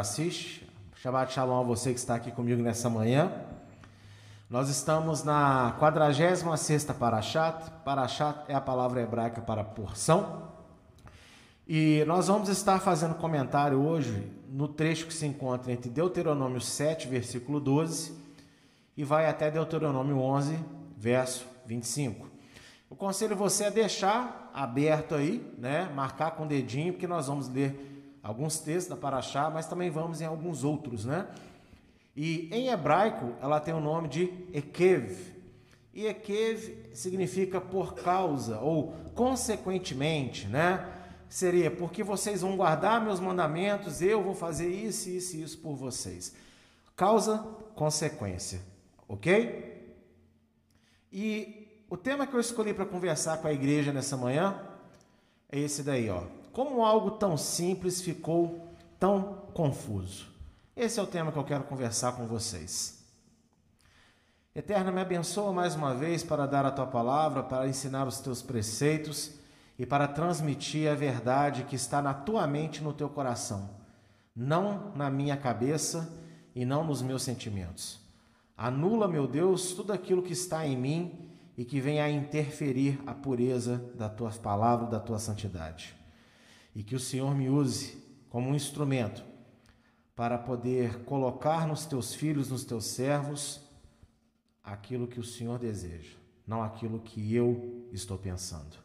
assiste. Shabbat Shalom a você que está aqui comigo nessa manhã. Nós estamos na 46ª Parashat. Parashat é a palavra hebraica para porção. E nós vamos estar fazendo comentário hoje no trecho que se encontra entre Deuteronômio 7, versículo 12, e vai até Deuteronômio 11, verso 25. Eu conselho você a deixar aberto aí, né? Marcar com o dedinho, porque nós vamos ler alguns textos da Paraxá, mas também vamos em alguns outros, né? E em hebraico ela tem o nome de Ekev. E Ekev significa por causa ou consequentemente, né? Seria porque vocês vão guardar meus mandamentos, eu vou fazer isso, isso e isso por vocês. Causa, consequência, ok? E o tema que eu escolhi para conversar com a igreja nessa manhã é esse daí, ó. Como algo tão simples ficou tão confuso? Esse é o tema que eu quero conversar com vocês. Eterna, me abençoa mais uma vez para dar a tua palavra, para ensinar os teus preceitos e para transmitir a verdade que está na tua mente e no teu coração, não na minha cabeça e não nos meus sentimentos. Anula, meu Deus, tudo aquilo que está em mim e que venha a interferir a pureza da tua palavra, da tua santidade. E que o Senhor me use como um instrumento para poder colocar nos teus filhos, nos teus servos, aquilo que o Senhor deseja, não aquilo que eu estou pensando.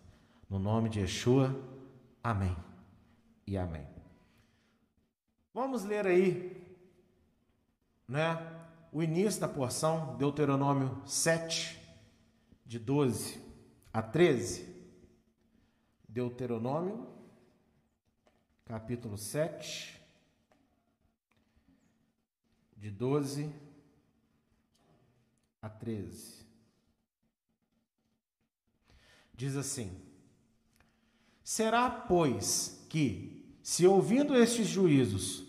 No nome de Yeshua, amém e amém. Vamos ler aí, né, o início da porção, Deuteronômio 7, de 12 a 13, Deuteronômio, capítulo 7, de 12 a 13. Diz assim: Será, pois, que, se ouvindo estes juízos,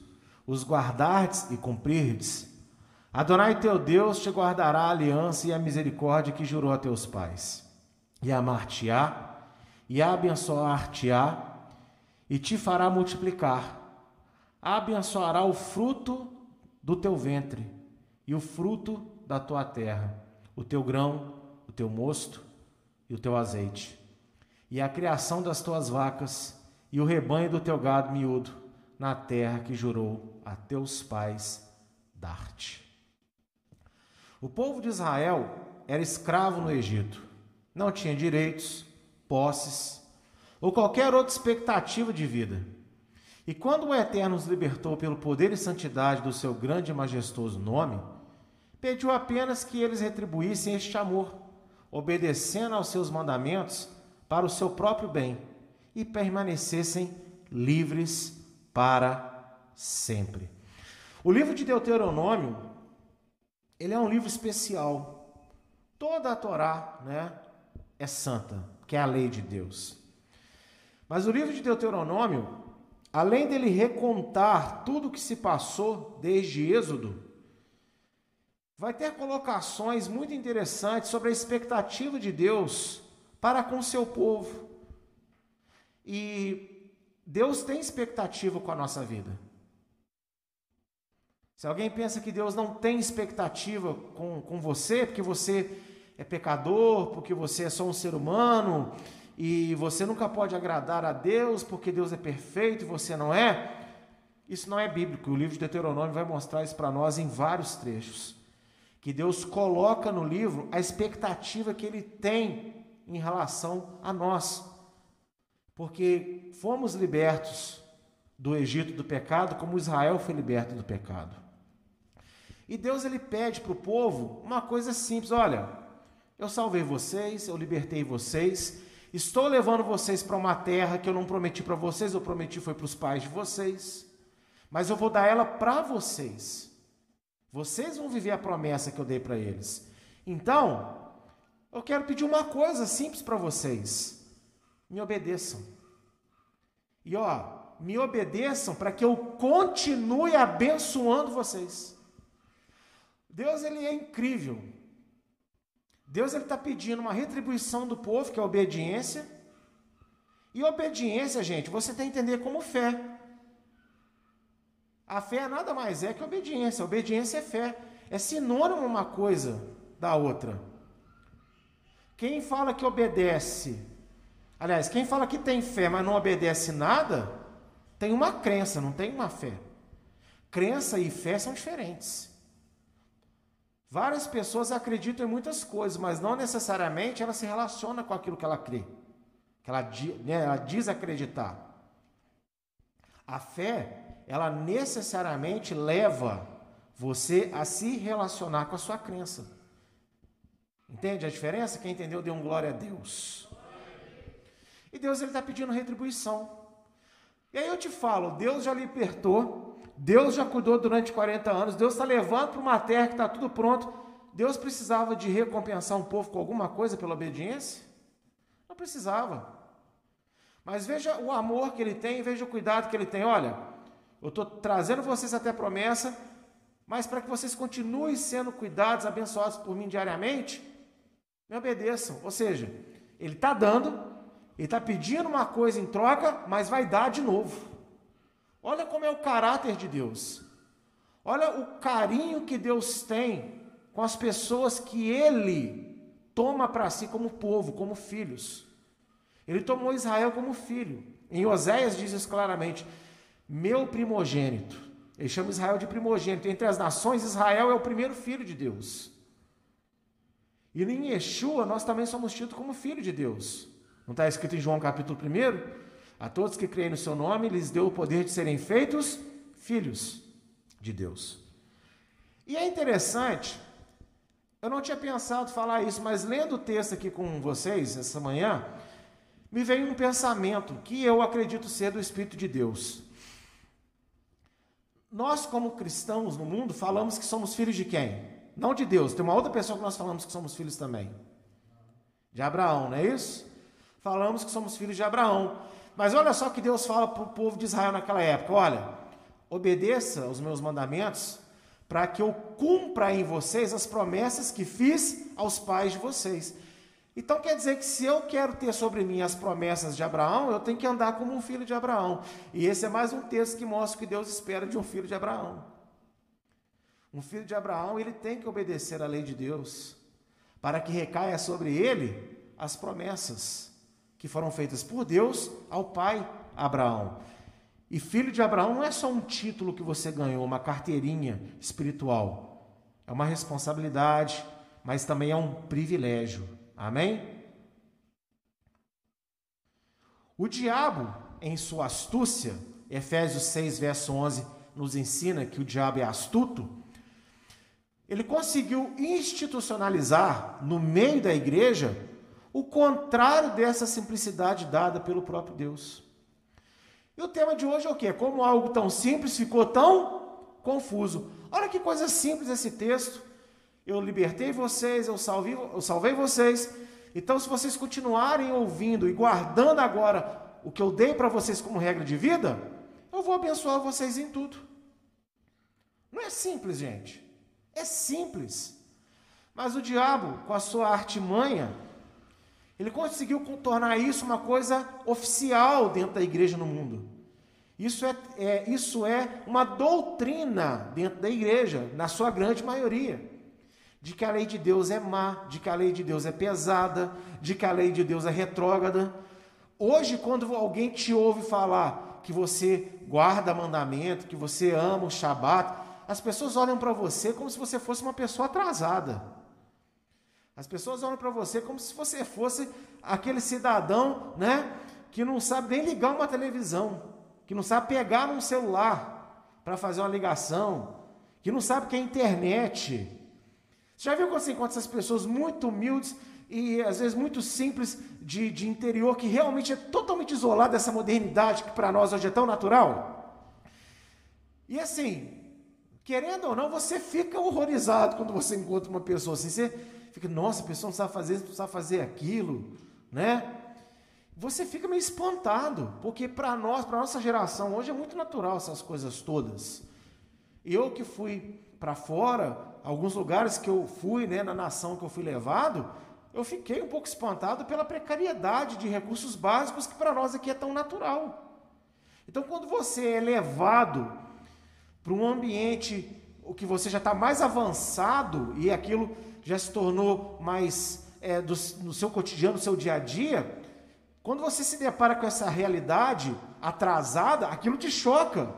os guardardes e cumprirdes, Adonai teu Deus te guardará a aliança e a misericórdia que jurou a teus pais, e amar-te-á, e abençoar-te-á, e te fará multiplicar. Abençoará o fruto do teu ventre, e o fruto da tua terra, o teu grão, o teu mosto e o teu azeite, e a criação das tuas vacas, e o rebanho do teu gado miúdo, na terra que jurou a teus pais dar-te. O povo de Israel era escravo no Egito, não tinha direitos, posses ou qualquer outra expectativa de vida. E quando o Eterno os libertou pelo poder e santidade do seu grande e majestoso nome, pediu apenas que eles retribuíssem este amor, obedecendo aos seus mandamentos para o seu próprio bem e permanecessem livres para sempre. O livro de Deuteronômio ele é um livro especial. Toda a Torá, né, é santa, que é a lei de Deus. Mas o livro de Deuteronômio, além dele recontar tudo o que se passou desde Êxodo, vai ter colocações muito interessantes sobre a expectativa de Deus para com seu povo. E Deus tem expectativa com a nossa vida. Se alguém pensa que Deus não tem expectativa com, com você, porque você é pecador, porque você é só um ser humano, e você nunca pode agradar a Deus porque Deus é perfeito e você não é, isso não é bíblico. O livro de Deuteronômio vai mostrar isso para nós em vários trechos. Que Deus coloca no livro a expectativa que ele tem em relação a nós. Porque fomos libertos do Egito do pecado, como Israel foi liberto do pecado. E Deus ele pede para o povo uma coisa simples: olha, eu salvei vocês, eu libertei vocês, estou levando vocês para uma terra que eu não prometi para vocês, eu prometi foi para os pais de vocês, mas eu vou dar ela para vocês. Vocês vão viver a promessa que eu dei para eles. Então, eu quero pedir uma coisa simples para vocês: me obedeçam. E ó, me obedeçam para que eu continue abençoando vocês. Deus ele é incrível. Deus está pedindo uma retribuição do povo, que é obediência. E obediência, gente, você tem que entender como fé. A fé nada mais é que obediência. Obediência é fé. É sinônimo uma coisa da outra. Quem fala que obedece, aliás, quem fala que tem fé, mas não obedece nada, tem uma crença, não tem uma fé. Crença e fé são diferentes. Várias pessoas acreditam em muitas coisas, mas não necessariamente ela se relaciona com aquilo que ela crê, que ela, né, ela diz acreditar. A fé, ela necessariamente leva você a se relacionar com a sua crença. Entende a diferença? Quem entendeu, dê um glória a Deus. E Deus ele está pedindo retribuição. E aí eu te falo, Deus já libertou, Deus já cuidou durante 40 anos, Deus está levando para uma terra que está tudo pronto. Deus precisava de recompensar um povo com alguma coisa pela obediência? Não precisava. Mas veja o amor que ele tem, veja o cuidado que ele tem. Olha, eu estou trazendo vocês até a promessa, mas para que vocês continuem sendo cuidados, abençoados por mim diariamente, me obedeçam. Ou seja, ele está dando, ele está pedindo uma coisa em troca, mas vai dar de novo. Olha como é o caráter de Deus. Olha o carinho que Deus tem com as pessoas que ele toma para si como povo, como filhos. Ele tomou Israel como filho. Em Oséias diz isso claramente: meu primogênito. Ele chama Israel de primogênito. Entre as nações, Israel é o primeiro filho de Deus. E em Yeshua, nós também somos tidos como filho de Deus. Não está escrito em João capítulo 1? A todos que creem no seu nome, lhes deu o poder de serem feitos filhos de Deus. E é interessante, eu não tinha pensado falar isso, mas lendo o texto aqui com vocês essa manhã, me veio um pensamento que eu acredito ser do Espírito de Deus. Nós, como cristãos no mundo, falamos que somos filhos de quem? Não de Deus. Tem uma outra pessoa que nós falamos que somos filhos também. De Abraão, não é isso? Falamos que somos filhos de Abraão. Mas olha só que Deus fala para o povo de Israel naquela época: olha, obedeça aos meus mandamentos, para que eu cumpra em vocês as promessas que fiz aos pais de vocês. Então quer dizer que se eu quero ter sobre mim as promessas de Abraão, eu tenho que andar como um filho de Abraão. E esse é mais um texto que mostra o que Deus espera de um filho de Abraão. Um filho de Abraão, ele tem que obedecer à lei de Deus, para que recaia sobre ele as promessas que foram feitas por Deus ao pai Abraão. E filho de Abraão não é só um título que você ganhou, uma carteirinha espiritual. É uma responsabilidade, mas também é um privilégio. Amém? O diabo, em sua astúcia, Efésios 6, verso 11, nos ensina que o diabo é astuto ele conseguiu institucionalizar no meio da igreja o contrário dessa simplicidade dada pelo próprio Deus. E o tema de hoje é o quê? Como algo tão simples ficou tão confuso. Olha que coisa simples esse texto. Eu libertei vocês, eu salvei, eu salvei vocês. Então, se vocês continuarem ouvindo e guardando agora o que eu dei para vocês como regra de vida, eu vou abençoar vocês em tudo. Não é simples, gente. É simples. Mas o diabo, com a sua artimanha, ele conseguiu tornar isso uma coisa oficial dentro da igreja no mundo. Isso é, é, isso é uma doutrina dentro da igreja, na sua grande maioria. De que a lei de Deus é má, de que a lei de Deus é pesada, de que a lei de Deus é retrógrada. Hoje, quando alguém te ouve falar que você guarda mandamento, que você ama o Shabat, as pessoas olham para você como se você fosse uma pessoa atrasada. As pessoas olham para você como se você fosse aquele cidadão, né, que não sabe nem ligar uma televisão, que não sabe pegar um celular para fazer uma ligação, que não sabe o que é internet. Você já viu quando você encontra essas pessoas muito humildes e às vezes muito simples de, de interior que realmente é totalmente isolado dessa modernidade que para nós hoje é tão natural? E assim, Querendo ou não, você fica horrorizado quando você encontra uma pessoa assim. Você fica, nossa, a pessoa não sabe fazer isso, não sabe fazer aquilo, né? Você fica meio espantado, porque para nós, para nossa geração, hoje é muito natural essas coisas todas. Eu que fui para fora, alguns lugares que eu fui, né, na nação que eu fui levado, eu fiquei um pouco espantado pela precariedade de recursos básicos que para nós aqui é tão natural. Então, quando você é levado para um ambiente o que você já está mais avançado e aquilo já se tornou mais é, do, no seu cotidiano, no seu dia a dia, quando você se depara com essa realidade atrasada, aquilo te choca.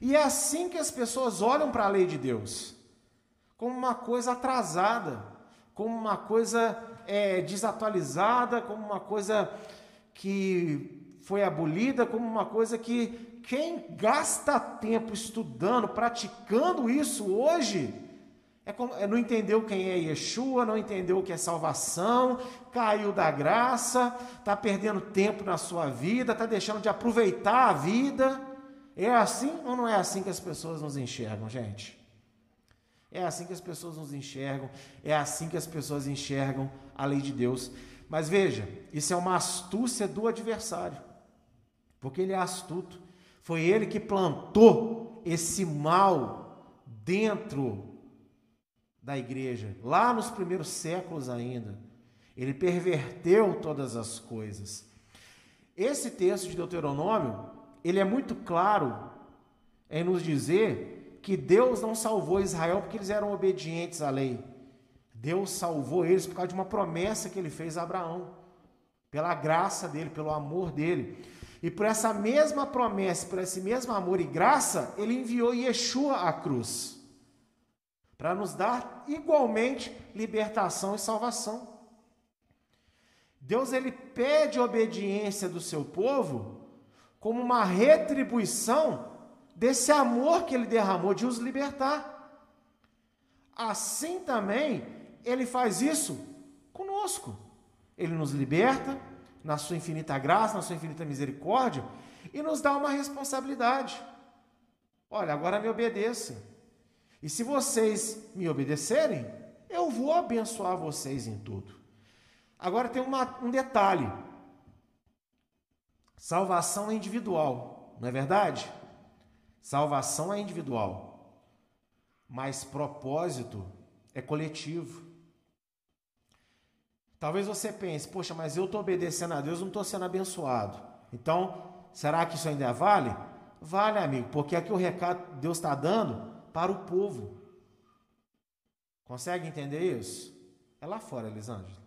E é assim que as pessoas olham para a lei de Deus, como uma coisa atrasada, como uma coisa é, desatualizada, como uma coisa que foi abolida, como uma coisa que quem gasta tempo estudando, praticando isso hoje, é como, é, não entendeu quem é Yeshua, não entendeu o que é salvação, caiu da graça, está perdendo tempo na sua vida, está deixando de aproveitar a vida. É assim ou não é assim que as pessoas nos enxergam, gente? É assim que as pessoas nos enxergam, é assim que as pessoas enxergam a lei de Deus. Mas veja, isso é uma astúcia do adversário, porque ele é astuto. Foi ele que plantou esse mal dentro da igreja, lá nos primeiros séculos ainda. Ele perverteu todas as coisas. Esse texto de Deuteronômio, ele é muito claro em nos dizer que Deus não salvou Israel porque eles eram obedientes à lei. Deus salvou eles por causa de uma promessa que ele fez a Abraão, pela graça dele, pelo amor dele. E por essa mesma promessa, por esse mesmo amor e graça, ele enviou Yeshua à cruz para nos dar igualmente libertação e salvação. Deus ele pede obediência do seu povo como uma retribuição desse amor que ele derramou de os libertar. Assim também ele faz isso conosco. Ele nos liberta na sua infinita graça, na sua infinita misericórdia e nos dá uma responsabilidade. Olha, agora me obedeça. E se vocês me obedecerem, eu vou abençoar vocês em tudo. Agora tem uma, um detalhe: salvação é individual, não é verdade? Salvação é individual, mas propósito é coletivo. Talvez você pense, poxa, mas eu estou obedecendo a Deus, não estou sendo abençoado. Então, será que isso ainda vale? Vale, amigo, porque aqui o recado que Deus está dando para o povo. Consegue entender isso? É lá fora, Elisângela.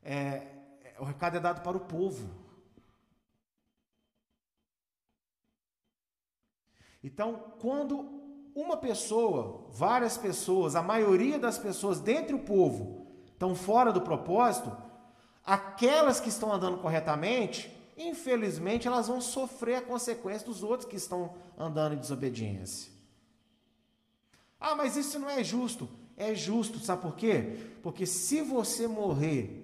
É, é, o recado é dado para o povo. Então, quando uma pessoa, várias pessoas, a maioria das pessoas dentre o povo estão fora do propósito, aquelas que estão andando corretamente, infelizmente, elas vão sofrer a consequência dos outros que estão andando em desobediência. Ah, mas isso não é justo. É justo, sabe por quê? Porque se você morrer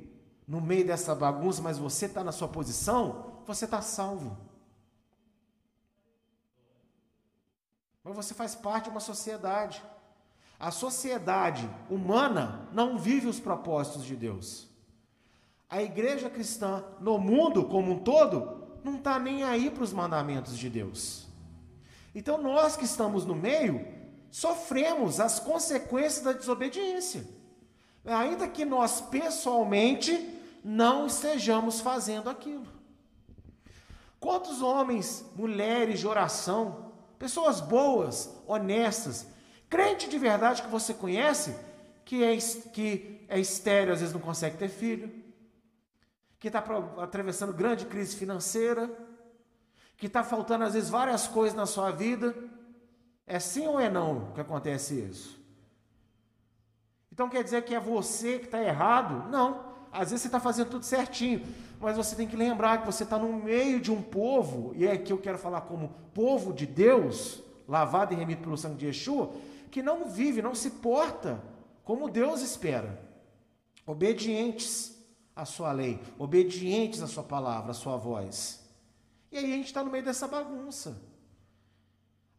no meio dessa bagunça, mas você está na sua posição, você está salvo. Mas você faz parte de uma sociedade. A sociedade humana não vive os propósitos de Deus. A igreja cristã, no mundo como um todo, não está nem aí para os mandamentos de Deus. Então, nós que estamos no meio, sofremos as consequências da desobediência. Ainda que nós pessoalmente não estejamos fazendo aquilo. Quantos homens, mulheres de oração, pessoas boas, honestas, crente de verdade que você conhece, que é, que é estéreo, às vezes não consegue ter filho, que está atravessando grande crise financeira, que está faltando às vezes várias coisas na sua vida, é sim ou é não que acontece isso? Então quer dizer que é você que está errado? Não. Às vezes você está fazendo tudo certinho, mas você tem que lembrar que você está no meio de um povo, e é aqui eu quero falar como povo de Deus, lavado e remido pelo sangue de Yeshua, que não vive, não se porta como Deus espera. Obedientes à sua lei, obedientes à sua palavra, à sua voz. E aí a gente está no meio dessa bagunça.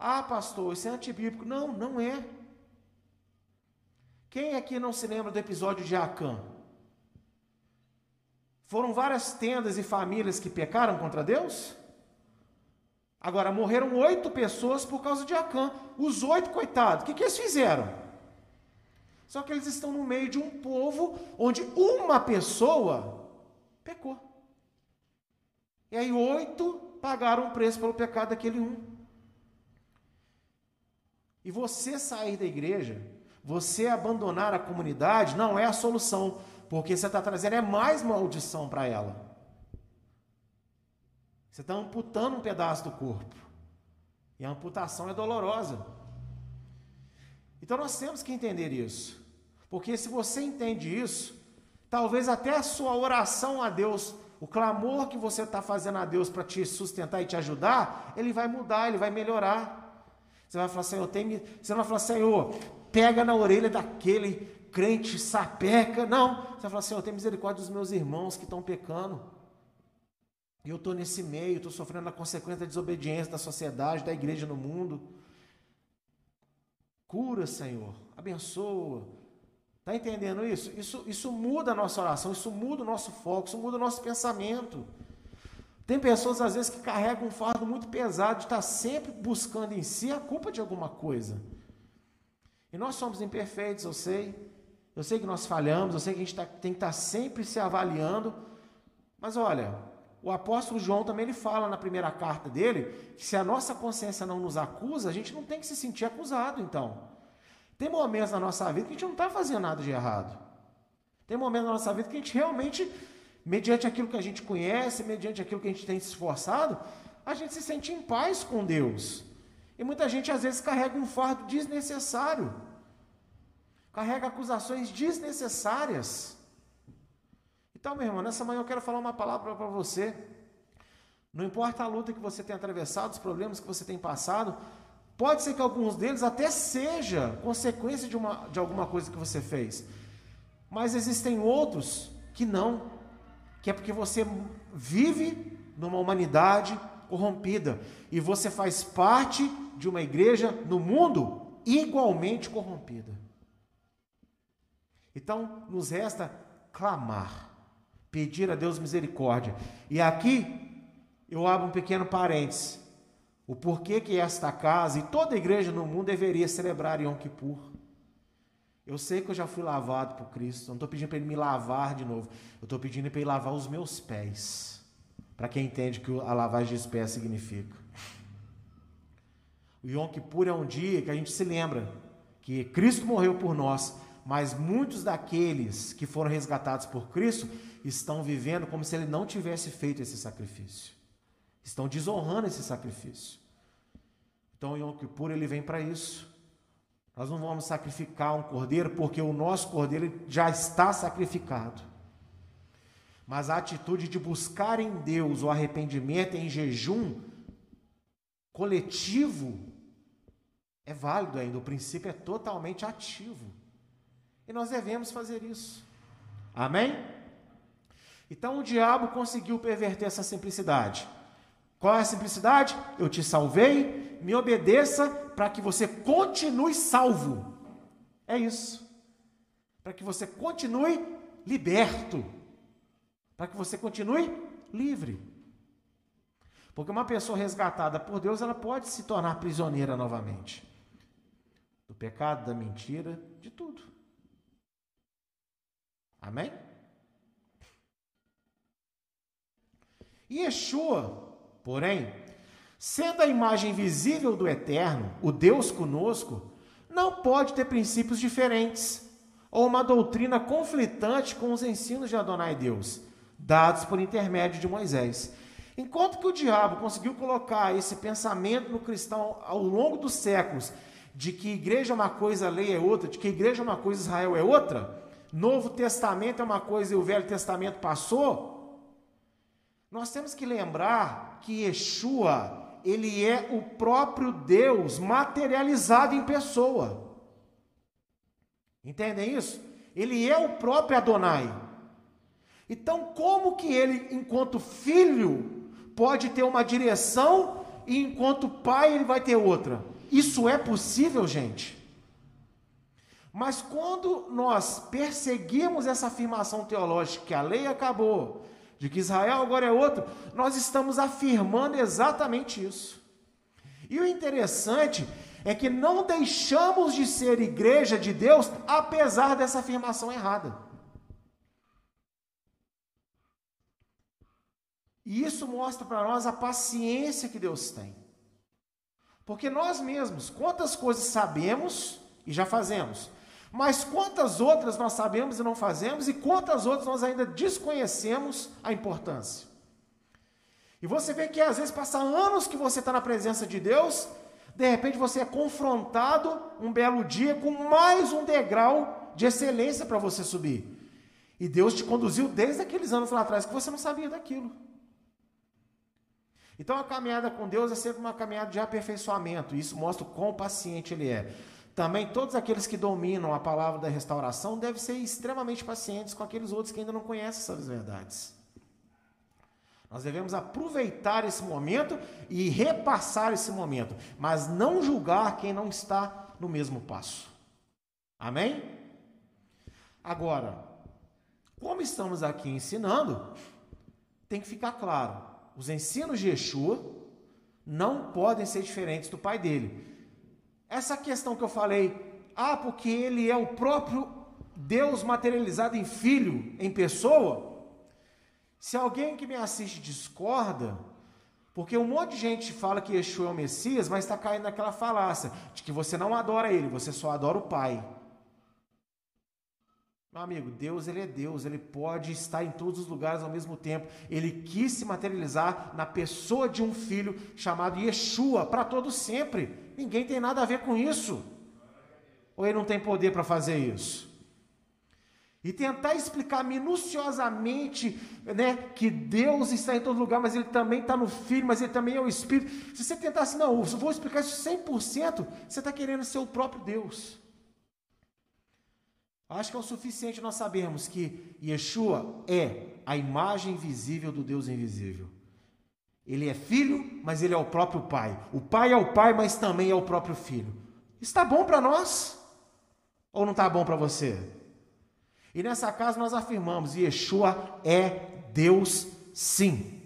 Ah, pastor, isso é antibíblico. Não, não é. Quem aqui não se lembra do episódio de Acã? Foram várias tendas e famílias que pecaram contra Deus? Agora, morreram oito pessoas por causa de Acã. Os oito, coitados, o que, que eles fizeram? Só que eles estão no meio de um povo onde uma pessoa pecou. E aí, oito pagaram o preço pelo pecado daquele um. E você sair da igreja, você abandonar a comunidade, não é a solução, porque você está trazendo é mais maldição para ela. Você está amputando um pedaço do corpo. E a amputação é dolorosa. Então nós temos que entender isso. Porque se você entende isso, talvez até a sua oração a Deus, o clamor que você está fazendo a Deus para te sustentar e te ajudar, ele vai mudar, ele vai melhorar. Você vai falar, Senhor, tem... você não vai falar, Senhor, pega na orelha daquele crente sapeca. Não. Você vai falar, Senhor, tem misericórdia dos meus irmãos que estão pecando. E eu estou nesse meio, estou sofrendo a consequência da desobediência da sociedade, da igreja no mundo. Cura, Senhor, abençoa. Está entendendo isso? isso? Isso muda a nossa oração, isso muda o nosso foco, isso muda o nosso pensamento. Tem pessoas, às vezes, que carregam um fardo muito pesado de estar sempre buscando em si a culpa de alguma coisa. E nós somos imperfeitos, eu sei. Eu sei que nós falhamos, eu sei que a gente tá, tem que estar sempre se avaliando. Mas olha, o apóstolo João também ele fala na primeira carta dele que se a nossa consciência não nos acusa, a gente não tem que se sentir acusado, então. Tem momentos na nossa vida que a gente não está fazendo nada de errado. Tem momentos na nossa vida que a gente realmente, mediante aquilo que a gente conhece, mediante aquilo que a gente tem se esforçado, a gente se sente em paz com Deus. E muita gente às vezes carrega um fardo desnecessário, carrega acusações desnecessárias. Então, meu irmão, nessa manhã eu quero falar uma palavra para você. Não importa a luta que você tem atravessado, os problemas que você tem passado, pode ser que alguns deles até seja consequência de, uma, de alguma coisa que você fez. Mas existem outros que não, que é porque você vive numa humanidade corrompida e você faz parte de uma igreja no mundo igualmente corrompida. Então, nos resta clamar pedir a Deus misericórdia. E aqui eu abro um pequeno parênteses. O porquê que esta casa e toda igreja no mundo deveria celebrar Yom Kippur. Eu sei que eu já fui lavado por Cristo, não estou pedindo para Ele me lavar de novo, eu estou pedindo para Ele lavar os meus pés, para quem entende o que a lavagem dos pés significa. O Yom Kippur é um dia que a gente se lembra que Cristo morreu por nós, mas muitos daqueles que foram resgatados por Cristo estão vivendo como se ele não tivesse feito esse sacrifício. Estão desonrando esse sacrifício. Então, o Yom Kippur ele vem para isso. Nós não vamos sacrificar um cordeiro porque o nosso cordeiro já está sacrificado. Mas a atitude de buscar em Deus o arrependimento em jejum coletivo é válido ainda, o princípio é totalmente ativo. E nós devemos fazer isso. Amém? Então o diabo conseguiu perverter essa simplicidade. Qual é a simplicidade? Eu te salvei, me obedeça para que você continue salvo. É isso. Para que você continue liberto. Para que você continue livre. Porque uma pessoa resgatada por Deus, ela pode se tornar prisioneira novamente. Do pecado, da mentira, de tudo. Amém? Yeshua, porém, sendo a imagem visível do Eterno, o Deus conosco, não pode ter princípios diferentes ou uma doutrina conflitante com os ensinos de Adonai Deus, dados por intermédio de Moisés. Enquanto que o diabo conseguiu colocar esse pensamento no cristão ao longo dos séculos, de que igreja é uma coisa, lei é outra, de que igreja é uma coisa, Israel é outra, Novo Testamento é uma coisa e o Velho Testamento passou, nós temos que lembrar que Yeshua, ele é o próprio Deus materializado em pessoa. Entendem isso? Ele é o próprio Adonai. Então, como que ele, enquanto filho, pode ter uma direção e enquanto pai ele vai ter outra? Isso é possível, gente? Mas quando nós perseguimos essa afirmação teológica que a lei acabou, de que Israel agora é outro, nós estamos afirmando exatamente isso. E o interessante é que não deixamos de ser igreja de Deus apesar dessa afirmação errada. E isso mostra para nós a paciência que Deus tem. Porque nós mesmos, quantas coisas sabemos e já fazemos, mas quantas outras nós sabemos e não fazemos, e quantas outras nós ainda desconhecemos a importância. E você vê que às vezes passa anos que você está na presença de Deus, de repente você é confrontado um belo dia com mais um degrau de excelência para você subir. E Deus te conduziu desde aqueles anos lá atrás que você não sabia daquilo. Então a caminhada com Deus é sempre uma caminhada de aperfeiçoamento. Isso mostra o quão paciente Ele é. Também todos aqueles que dominam a palavra da restauração devem ser extremamente pacientes com aqueles outros que ainda não conhecem essas verdades. Nós devemos aproveitar esse momento e repassar esse momento, mas não julgar quem não está no mesmo passo. Amém? Agora, como estamos aqui ensinando, tem que ficar claro: os ensinos de Yeshua não podem ser diferentes do pai dele. Essa questão que eu falei, ah, porque ele é o próprio Deus materializado em filho, em pessoa. Se alguém que me assiste discorda, porque um monte de gente fala que Yeshua é o Messias, mas está caindo naquela falácia de que você não adora ele, você só adora o Pai. Meu amigo, Deus ele é Deus, ele pode estar em todos os lugares ao mesmo tempo. Ele quis se materializar na pessoa de um filho chamado Yeshua para todo sempre. Ninguém tem nada a ver com isso. Ou ele não tem poder para fazer isso? E tentar explicar minuciosamente né, que Deus está em todo lugar, mas Ele também está no Filho, mas Ele também é o Espírito. Se você tentar assim, não, eu vou explicar isso 100%, você está querendo ser o próprio Deus. Acho que é o suficiente nós sabermos que Yeshua é a imagem visível do Deus invisível. Ele é filho, mas ele é o próprio pai. O pai é o pai, mas também é o próprio filho. Está bom para nós? Ou não está bom para você? E nessa casa nós afirmamos: Yeshua é Deus sim.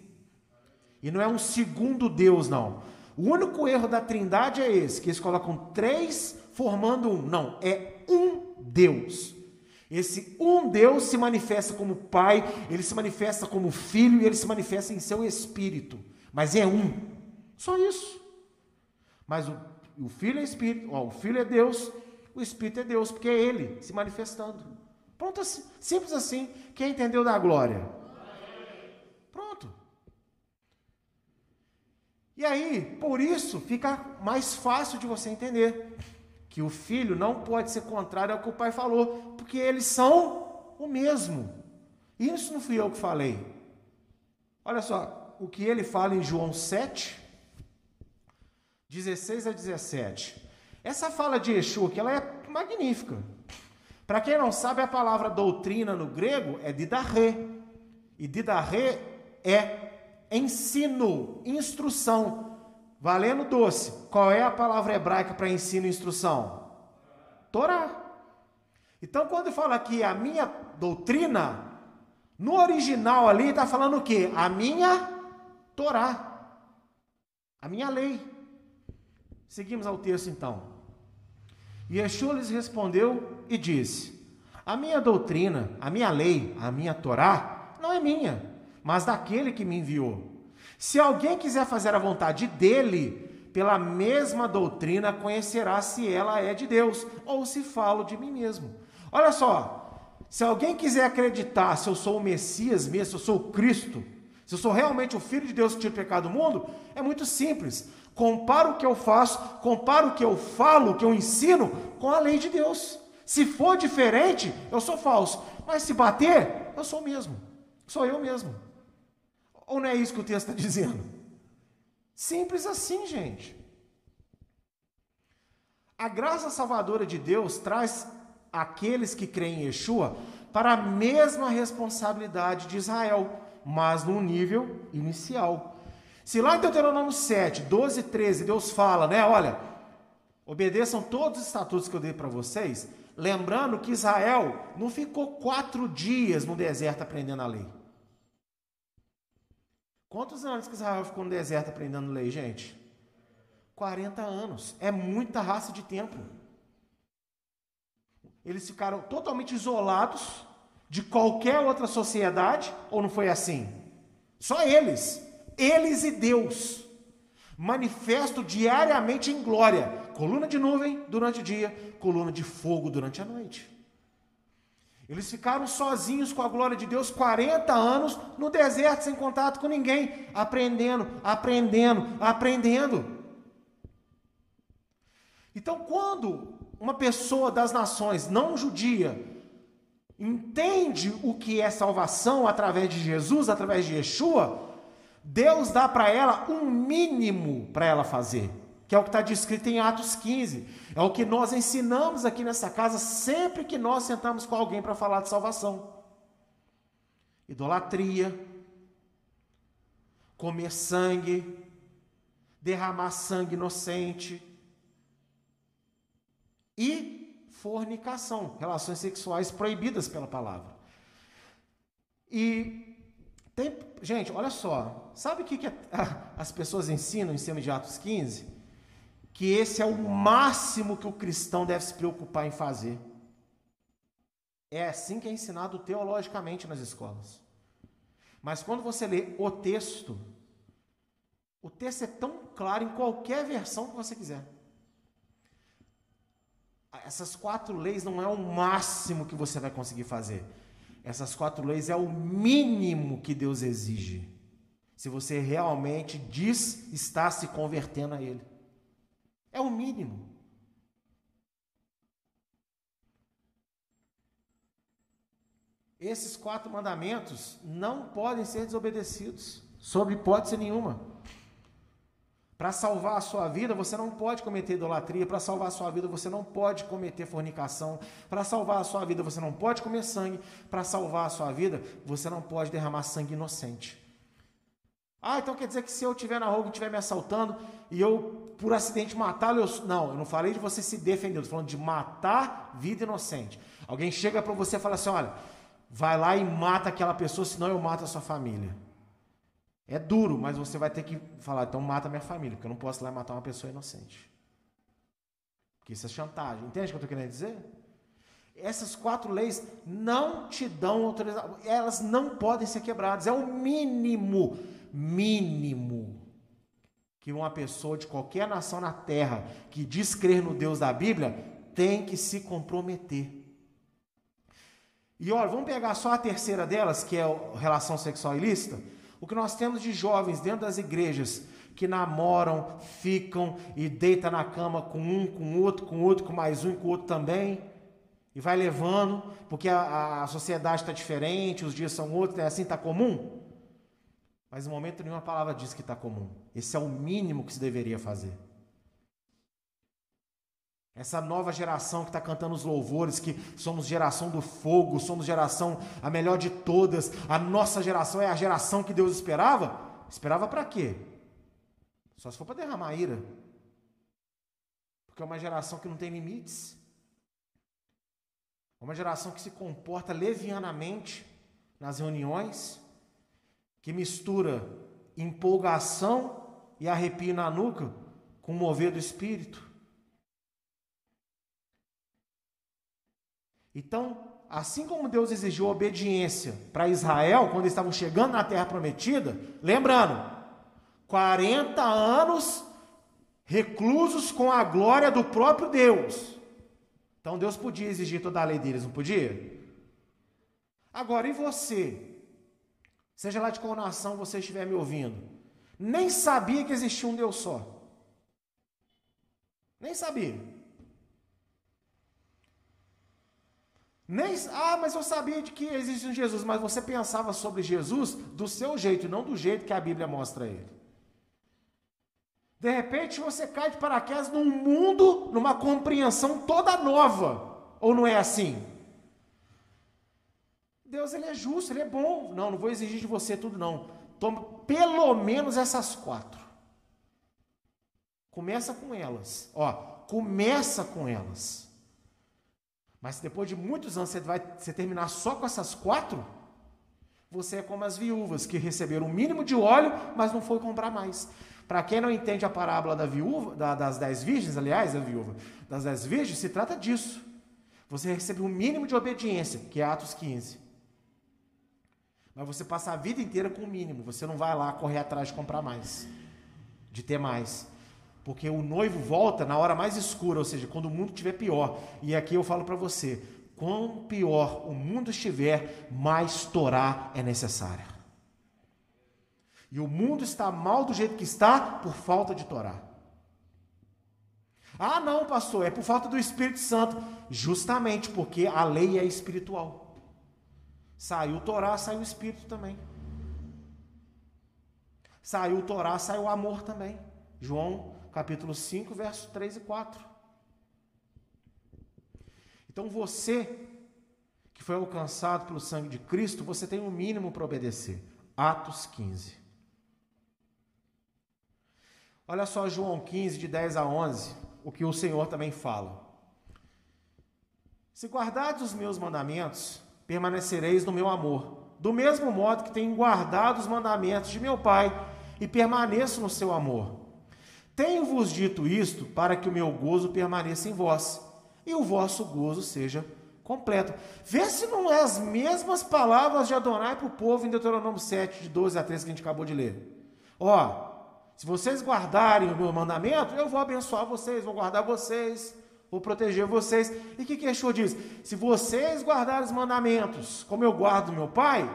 E não é um segundo Deus, não. O único erro da trindade é esse: que eles colocam três formando um. Não, é um Deus. Esse um Deus se manifesta como Pai, ele se manifesta como Filho e ele se manifesta em seu Espírito. Mas é um. Só isso. Mas o, o Filho é Espírito, ó, o Filho é Deus, o Espírito é Deus, porque é Ele se manifestando. Pronto, assim, simples assim. Quem entendeu da glória? Pronto. E aí, por isso, fica mais fácil de você entender que o filho não pode ser contrário ao que o pai falou, porque eles são o mesmo. Isso não fui eu que falei. Olha só, o que ele fala em João 7, 16 a 17. Essa fala de Yeshua que ela é magnífica. Para quem não sabe, a palavra doutrina no grego é didarré. E didarré é ensino, instrução. Valendo doce. Qual é a palavra hebraica para ensino e instrução? Torá. Então, quando fala aqui a minha doutrina, no original ali está falando o quê? A minha Torá. A minha lei. Seguimos ao texto então. Yeshua lhes respondeu e disse: A minha doutrina, a minha lei, a minha Torá, não é minha, mas daquele que me enviou. Se alguém quiser fazer a vontade dele, pela mesma doutrina conhecerá se ela é de Deus ou se falo de mim mesmo. Olha só, se alguém quiser acreditar se eu sou o Messias mesmo, se eu sou o Cristo, se eu sou realmente o Filho de Deus que tira o pecado do mundo, é muito simples. Compara o que eu faço, compara o que eu falo, o que eu ensino com a lei de Deus. Se for diferente, eu sou falso. Mas se bater, eu sou o mesmo. Sou eu mesmo. Ou não é isso que o texto está dizendo? Simples assim, gente. A graça salvadora de Deus traz aqueles que creem em Yeshua para a mesma responsabilidade de Israel, mas num nível inicial. Se lá em Deuteronômio 7, 12 e 13, Deus fala, né? Olha, obedeçam todos os estatutos que eu dei para vocês, lembrando que Israel não ficou quatro dias no deserto aprendendo a lei. Quantos anos que Israel ficou no deserto aprendendo lei, gente? 40 anos. É muita raça de tempo. Eles ficaram totalmente isolados de qualquer outra sociedade, ou não foi assim? Só eles, eles e Deus. manifesto diariamente em glória, coluna de nuvem durante o dia, coluna de fogo durante a noite. Eles ficaram sozinhos com a glória de Deus 40 anos no deserto, sem contato com ninguém, aprendendo, aprendendo, aprendendo. Então, quando uma pessoa das nações não judia entende o que é salvação através de Jesus, através de Yeshua, Deus dá para ela um mínimo para ela fazer, que é o que está descrito em Atos 15. É o que nós ensinamos aqui nessa casa sempre que nós sentamos com alguém para falar de salvação: idolatria, comer sangue, derramar sangue inocente. E fornicação, relações sexuais proibidas pela palavra. E tem, gente, olha só, sabe o que, que as pessoas ensinam em cima de Atos 15? Que esse é o máximo que o cristão deve se preocupar em fazer. É assim que é ensinado teologicamente nas escolas. Mas quando você lê o texto, o texto é tão claro em qualquer versão que você quiser essas quatro leis não é o máximo que você vai conseguir fazer. Essas quatro leis é o mínimo que Deus exige. Se você realmente diz estar se convertendo a Ele. É o mínimo. Esses quatro mandamentos não podem ser desobedecidos, sob hipótese nenhuma. Para salvar a sua vida, você não pode cometer idolatria. Para salvar a sua vida, você não pode cometer fornicação. Para salvar a sua vida, você não pode comer sangue. Para salvar a sua vida, você não pode derramar sangue inocente. Ah, então quer dizer que se eu estiver na rua e estiver me assaltando e eu, por acidente, matá-lo, eu... Não, eu não falei de você se defender, estou falando de matar vida inocente. Alguém chega para você e fala assim: olha, vai lá e mata aquela pessoa, senão eu mato a sua família. É duro, mas você vai ter que falar, então mata minha família, porque eu não posso ir lá matar uma pessoa inocente. Porque isso é chantagem. Entende o que eu estou querendo dizer? Essas quatro leis não te dão autorização, elas não podem ser quebradas. É o mínimo, mínimo que uma pessoa de qualquer nação na terra que diz crer no Deus da Bíblia tem que se comprometer. E olha, vamos pegar só a terceira delas, que é a relação sexual ilícita. O que nós temos de jovens dentro das igrejas que namoram, ficam e deita na cama com um, com outro, com outro, com mais um, com outro também, e vai levando, porque a, a sociedade está diferente, os dias são outros, é assim está comum. Mas em momento nenhum a palavra diz que está comum. Esse é o mínimo que se deveria fazer. Essa nova geração que está cantando os louvores, que somos geração do fogo, somos geração a melhor de todas, a nossa geração é a geração que Deus esperava. Esperava para quê? Só se for para derramar ira. Porque é uma geração que não tem limites. É uma geração que se comporta levianamente nas reuniões, que mistura empolgação e arrepio na nuca com o mover do espírito. Então, assim como Deus exigiu obediência para Israel quando eles estavam chegando na terra prometida, lembrando, 40 anos reclusos com a glória do próprio Deus. Então Deus podia exigir toda a lei deles, não podia? Agora, e você? Seja lá de qual nação você estiver me ouvindo, nem sabia que existia um Deus só. Nem sabia. Nem, ah, mas eu sabia de que existe um Jesus, mas você pensava sobre Jesus do seu jeito, não do jeito que a Bíblia mostra ele. De repente você cai de paraquedas num mundo, numa compreensão toda nova. Ou não é assim? Deus ele é justo, ele é bom. Não, não vou exigir de você tudo não. Toma pelo menos essas quatro. Começa com elas. Ó, começa com elas. Mas depois de muitos anos você vai você terminar só com essas quatro, você é como as viúvas que receberam o mínimo de óleo, mas não foi comprar mais. Para quem não entende a parábola da viúva, da, das dez virgens, aliás, da viúva, das dez virgens, se trata disso. Você recebe o um mínimo de obediência, que é Atos 15. Mas você passa a vida inteira com o mínimo, você não vai lá correr atrás de comprar mais. de ter mais. Porque o noivo volta na hora mais escura, ou seja, quando o mundo estiver pior. E aqui eu falo para você: quão pior o mundo estiver, mais Torá é necessária. E o mundo está mal do jeito que está por falta de Torá. Ah, não, pastor, é por falta do Espírito Santo. Justamente porque a lei é espiritual. Saiu o Torá, saiu o Espírito também. Saiu o Torá, saiu o amor também. João capítulo 5, versos 3 e 4. Então você que foi alcançado pelo sangue de Cristo, você tem um mínimo para obedecer. Atos 15. Olha só João 15, de 10 a 11 o que o Senhor também fala. Se guardares os meus mandamentos, permanecereis no meu amor, do mesmo modo que tenho guardado os mandamentos de meu Pai e permaneço no seu amor. Tenho-vos dito isto para que o meu gozo permaneça em vós e o vosso gozo seja completo. Vê se não é as mesmas palavras de Adonai para o povo em Deuteronômio 7, de 12 a 13 que a gente acabou de ler. Ó, se vocês guardarem o meu mandamento, eu vou abençoar vocês, vou guardar vocês, vou proteger vocês. E o que, que Yeshua diz? Se vocês guardarem os mandamentos, como eu guardo meu pai,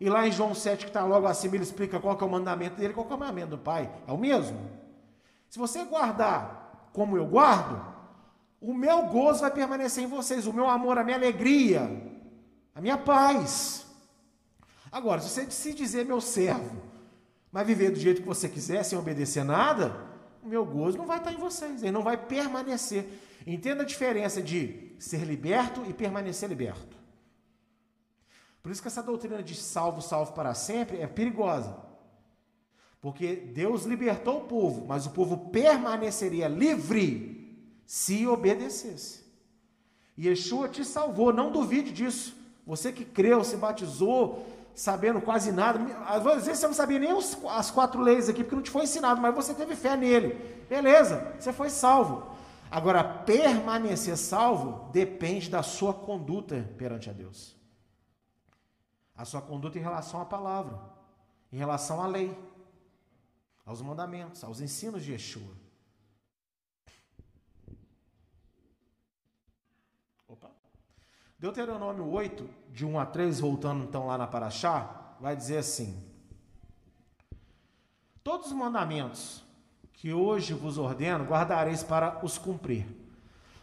e lá em João 7, que está logo acima, ele explica qual que é o mandamento dele, qual que é o mandamento do pai. É o mesmo. Se você guardar como eu guardo, o meu gozo vai permanecer em vocês, o meu amor, a minha alegria, a minha paz. Agora, se você se dizer meu servo, mas viver do jeito que você quiser, sem obedecer nada, o meu gozo não vai estar em vocês, ele não vai permanecer. Entenda a diferença de ser liberto e permanecer liberto. Por isso que essa doutrina de salvo, salvo para sempre é perigosa. Porque Deus libertou o povo, mas o povo permaneceria livre se obedecesse. E Yeshua te salvou, não duvide disso. Você que creu, se batizou, sabendo quase nada. Às vezes você não sabia nem os, as quatro leis aqui, porque não te foi ensinado, mas você teve fé nele. Beleza, você foi salvo. Agora, permanecer salvo depende da sua conduta perante a Deus. A sua conduta em relação à palavra, em relação à lei, aos mandamentos, aos ensinos de Yeshua. Deuteronômio 8, de 1 a 3, voltando então lá na Paraxá, vai dizer assim: Todos os mandamentos que hoje vos ordeno, guardareis para os cumprir,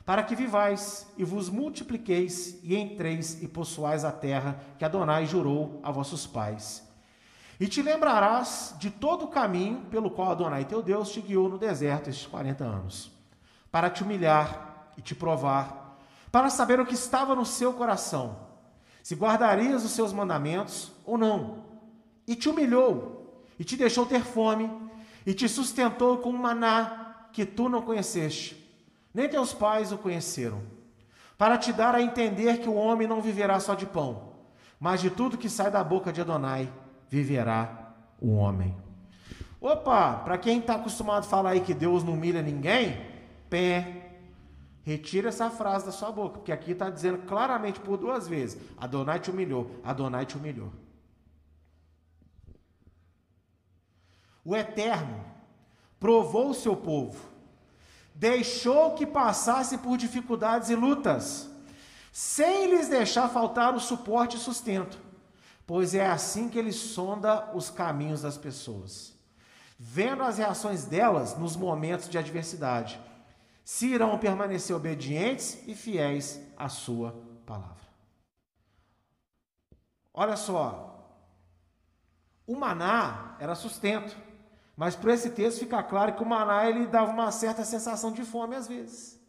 para que vivais e vos multipliqueis e entreis e possuais a terra que Adonai jurou a vossos pais. E te lembrarás de todo o caminho pelo qual Adonai teu Deus te guiou no deserto estes 40 anos, para te humilhar e te provar para saber o que estava no seu coração, se guardarias os seus mandamentos ou não. E te humilhou, e te deixou ter fome, e te sustentou com um maná que tu não conheceste, nem teus pais o conheceram, para te dar a entender que o homem não viverá só de pão, mas de tudo que sai da boca de Adonai viverá o homem. Opa, para quem está acostumado a falar aí que Deus não humilha ninguém, pé, Retira essa frase da sua boca, porque aqui está dizendo claramente por duas vezes: Adonai te humilhou, Adonai te humilhou. O Eterno provou o seu povo, deixou que passasse por dificuldades e lutas, sem lhes deixar faltar o suporte e sustento, pois é assim que ele sonda os caminhos das pessoas, vendo as reações delas nos momentos de adversidade se irão permanecer obedientes e fiéis à sua palavra. Olha só, o maná era sustento, mas para esse texto fica claro que o maná ele dava uma certa sensação de fome às vezes.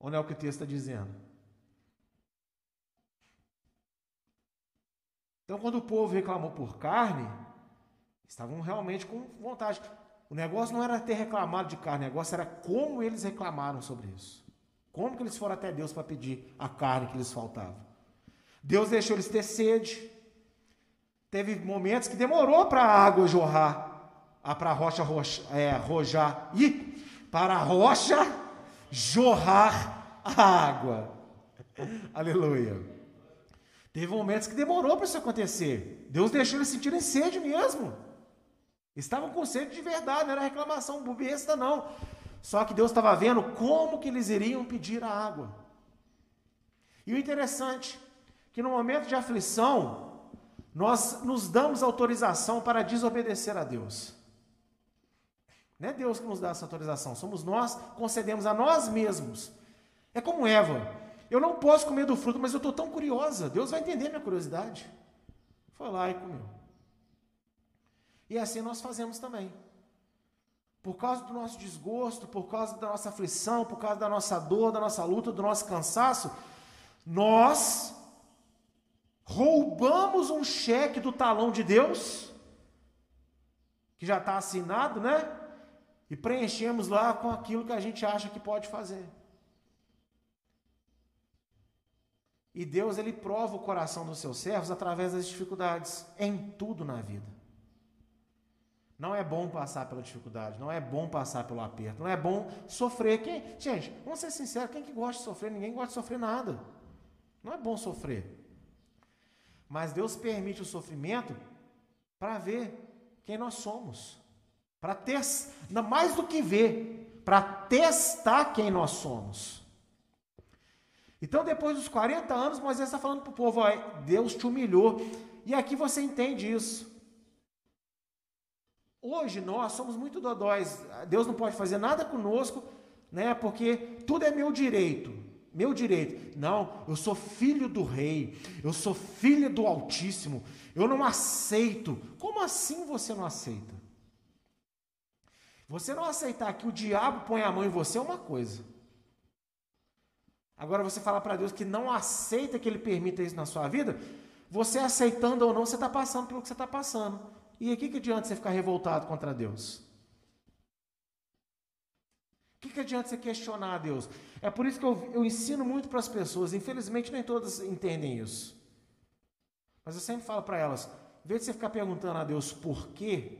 Não é o que o texto está dizendo? Então, quando o povo reclamou por carne, estavam realmente com vontade. O negócio não era ter reclamado de carne, o negócio era como eles reclamaram sobre isso. Como que eles foram até Deus para pedir a carne que lhes faltava. Deus deixou eles ter sede. Teve momentos que demorou para a água jorrar, para a rocha é, rojar, e para a rocha jorrar a água. Aleluia. Teve momentos que demorou para isso acontecer. Deus deixou eles sentirem sede mesmo. Estavam com sede de verdade, não era reclamação besta, não. Só que Deus estava vendo como que eles iriam pedir a água. E o interessante, que no momento de aflição, nós nos damos autorização para desobedecer a Deus. Não é Deus que nos dá essa autorização, somos nós concedemos a nós mesmos. É como Eva. Eu não posso comer do fruto, mas eu estou tão curiosa. Deus vai entender minha curiosidade. Foi lá e comeu. E assim nós fazemos também. Por causa do nosso desgosto, por causa da nossa aflição, por causa da nossa dor, da nossa luta, do nosso cansaço, nós roubamos um cheque do talão de Deus, que já está assinado, né? E preenchemos lá com aquilo que a gente acha que pode fazer. E Deus ele prova o coração dos seus servos através das dificuldades em tudo na vida. Não é bom passar pela dificuldade, não é bom passar pelo aperto, não é bom sofrer. Quem, gente, vamos ser sinceros, quem que gosta de sofrer? Ninguém gosta de sofrer nada. Não é bom sofrer. Mas Deus permite o sofrimento para ver quem nós somos. Para testar, mais do que ver, para testar quem nós somos. Então, depois dos 40 anos, Moisés está falando para o povo: ó, Deus te humilhou. E aqui você entende isso. Hoje nós somos muito dodóis. Deus não pode fazer nada conosco, né? Porque tudo é meu direito. Meu direito. Não, eu sou filho do rei. Eu sou filho do Altíssimo. Eu não aceito. Como assim você não aceita? Você não aceitar que o diabo põe a mão em você é uma coisa. Agora você falar para Deus que não aceita que Ele permita isso na sua vida, você aceitando ou não, você está passando pelo que você está passando. E aqui que adianta você ficar revoltado contra Deus? O que, que adianta você questionar a Deus? É por isso que eu, eu ensino muito para as pessoas, infelizmente nem todas entendem isso. Mas eu sempre falo para elas: em vez de você ficar perguntando a Deus por quê,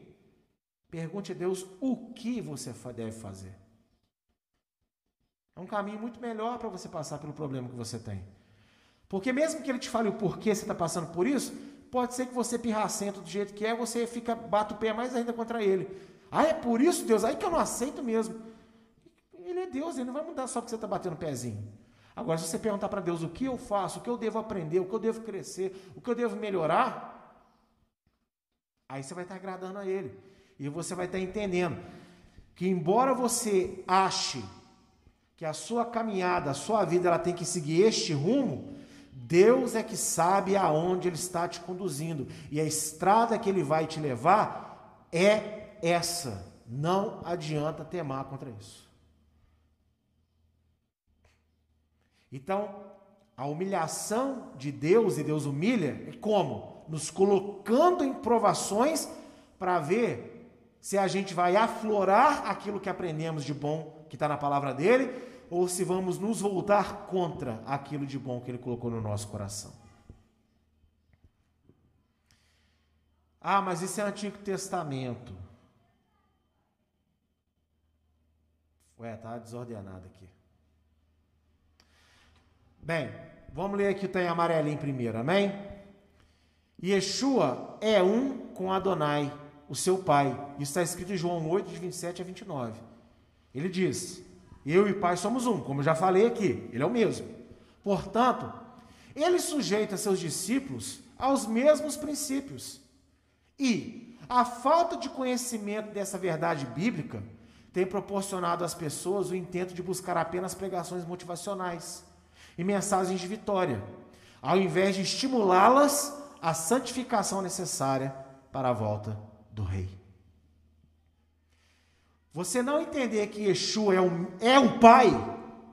pergunte a Deus o que você deve fazer. É um caminho muito melhor para você passar pelo problema que você tem. Porque mesmo que ele te fale o porquê você está passando por isso, pode ser que você pirracento do jeito que é, você fica, bate o pé mais ainda contra ele. Ah, é por isso, Deus? Aí que eu não aceito mesmo. Ele é Deus, ele não vai mudar só porque você está batendo o pezinho. Agora, se você perguntar para Deus o que eu faço, o que eu devo aprender, o que eu devo crescer, o que eu devo melhorar, aí você vai estar agradando a Ele. E você vai estar entendendo que, embora você ache que a sua caminhada, a sua vida, ela tem que seguir este rumo, Deus é que sabe aonde Ele está te conduzindo. E a estrada que Ele vai te levar é essa. Não adianta temar contra isso. Então, a humilhação de Deus, e Deus humilha, é como? Nos colocando em provações para ver se a gente vai aflorar aquilo que aprendemos de bom que está na palavra dele, ou se vamos nos voltar contra aquilo de bom que ele colocou no nosso coração. Ah, mas isso é Antigo Testamento. Ué, tá desordenado aqui. Bem, vamos ler aqui o tem amarelinho primeiro, amém? Yeshua é um com Adonai, o seu pai. Isso está escrito em João 8, de 27 a 29. Ele diz: Eu e Pai somos um, como já falei aqui, ele é o mesmo. Portanto, ele sujeita seus discípulos aos mesmos princípios. E a falta de conhecimento dessa verdade bíblica tem proporcionado às pessoas o intento de buscar apenas pregações motivacionais e mensagens de vitória, ao invés de estimulá-las à santificação necessária para a volta do Rei. Você não entender que Yeshua é o, é o Pai,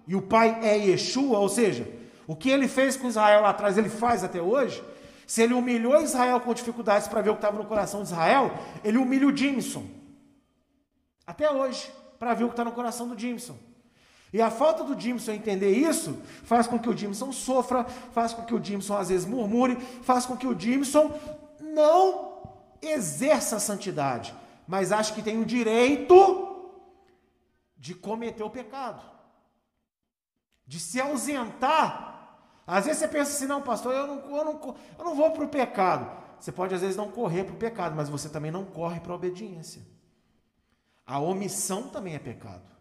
e o Pai é Yeshua, ou seja, o que ele fez com Israel lá atrás, ele faz até hoje. Se ele humilhou Israel com dificuldades para ver o que estava no coração de Israel, ele humilha o Jimson. Até hoje, para ver o que está no coração do Jimson. E a falta do Jimson entender isso faz com que o Jimson sofra, faz com que o Jimson às vezes murmure, faz com que o Jimson não exerça a santidade, mas ache que tem o direito de cometer o pecado, de se ausentar. Às vezes você pensa assim, não, pastor, eu não, eu não, eu não vou para o pecado. você pode às vezes não correr para o pecado, mas você também não corre para a obediência. A omissão também é pecado.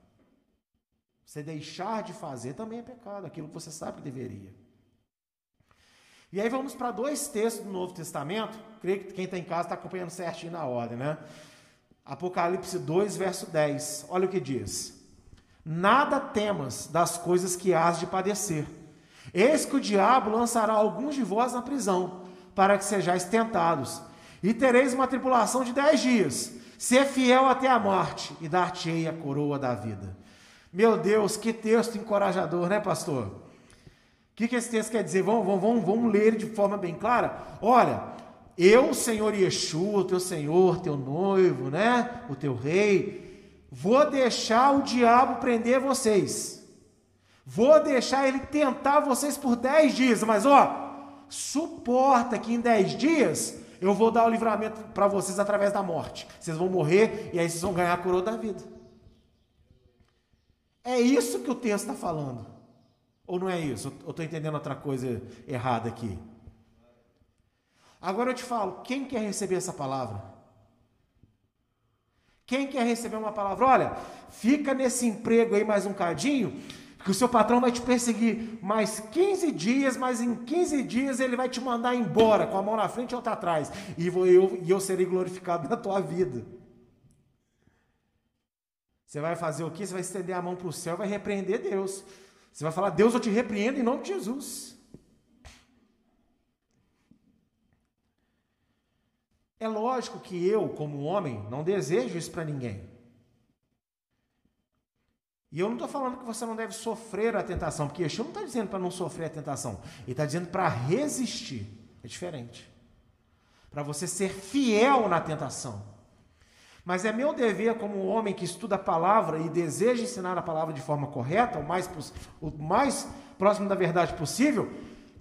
Você deixar de fazer também é pecado, aquilo que você sabe que deveria. E aí vamos para dois textos do Novo Testamento. Creio que quem está em casa está acompanhando certinho na ordem, né? Apocalipse 2, verso 10. Olha o que diz: Nada temas das coisas que hás de padecer. Eis que o diabo lançará alguns de vós na prisão, para que sejais tentados. E tereis uma tribulação de dez dias. Ser fiel até a morte, e dar-te-ei a coroa da vida. Meu Deus, que texto encorajador, né, pastor? O que, que esse texto quer dizer? Vamos, vamos, vamos ler de forma bem clara? Olha, eu, Senhor Yeshua, o teu Senhor, teu noivo, né? O teu rei, vou deixar o diabo prender vocês. Vou deixar ele tentar vocês por dez dias, mas ó, suporta que em dez dias eu vou dar o livramento para vocês através da morte. Vocês vão morrer e aí vocês vão ganhar a coroa da vida. É isso que o texto está falando. Ou não é isso? Eu estou entendendo outra coisa errada aqui. Agora eu te falo, quem quer receber essa palavra? Quem quer receber uma palavra? Olha, fica nesse emprego aí mais um cadinho, que o seu patrão vai te perseguir mais 15 dias, mas em 15 dias ele vai te mandar embora, com a mão na frente e outra atrás, e eu, e eu serei glorificado na tua vida. Você vai fazer o quê? Você vai estender a mão para o céu, vai repreender Deus. Você vai falar, Deus, eu te repreendo em nome de Jesus. É lógico que eu, como homem, não desejo isso para ninguém. E eu não estou falando que você não deve sofrer a tentação, porque Yeshua não está dizendo para não sofrer a tentação, ele está dizendo para resistir. É diferente. Para você ser fiel na tentação. Mas é meu dever, como homem que estuda a palavra e deseja ensinar a palavra de forma correta, o mais, o mais próximo da verdade possível,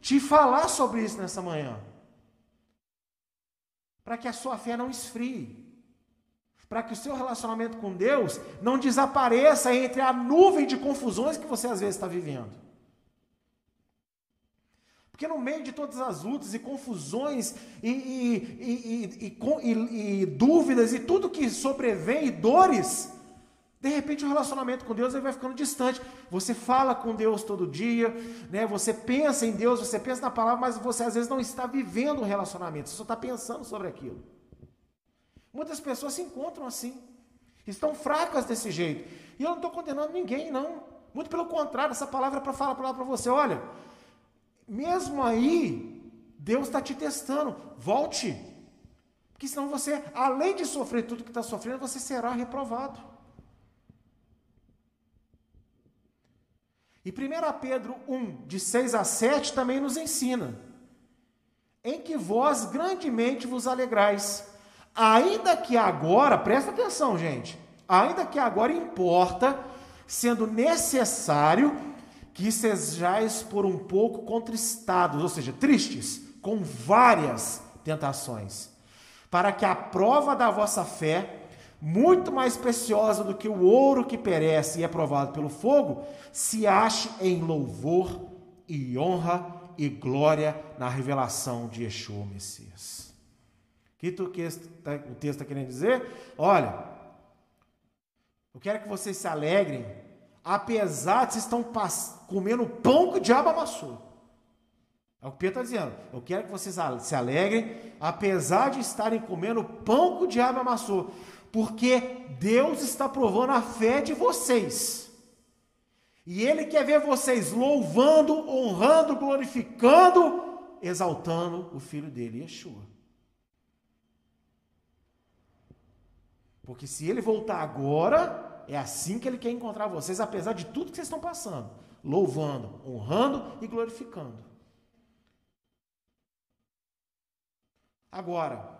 te falar sobre isso nessa manhã. Para que a sua fé não esfrie. Para que o seu relacionamento com Deus não desapareça entre a nuvem de confusões que você às vezes está vivendo. Porque no meio de todas as lutas e confusões e, e, e, e, dúvidas e tudo que sobrevém e dores, de repente o relacionamento com Deus ele vai ficando distante. Você fala com Deus todo dia, né? você pensa em Deus, você pensa na palavra, mas você às vezes não está vivendo o relacionamento, você só está pensando sobre aquilo. Muitas pessoas se encontram assim, estão fracas desse jeito. E eu não estou condenando ninguém, não. Muito pelo contrário, essa palavra é para falar para você: olha, mesmo aí, Deus está te testando. Volte. Porque senão você, além de sofrer tudo que está sofrendo, você será reprovado. E 1 Pedro 1, de 6 a 7, também nos ensina: em que vós grandemente vos alegrais, ainda que agora, presta atenção, gente, ainda que agora importa, sendo necessário que sejais por um pouco contristados, ou seja, tristes, com várias tentações, para que a prova da vossa fé, muito mais preciosa do que o ouro que perece e é provado pelo fogo, se ache em louvor e honra e glória na revelação de Yeshua Messias. O que tá, o texto está querendo dizer? Olha, eu quero que vocês se alegrem apesar de vocês estão comendo pão que o diabo amassou. É o que Pedro está dizendo. Eu quero que vocês se alegrem, apesar de estarem comendo pão que o diabo amassou, porque Deus está provando a fé de vocês. E Ele quer ver vocês louvando, honrando, glorificando, exaltando o Filho dele, Yeshua. Porque se Ele voltar agora, é assim que ele quer encontrar vocês, apesar de tudo que vocês estão passando. Louvando, honrando e glorificando. Agora,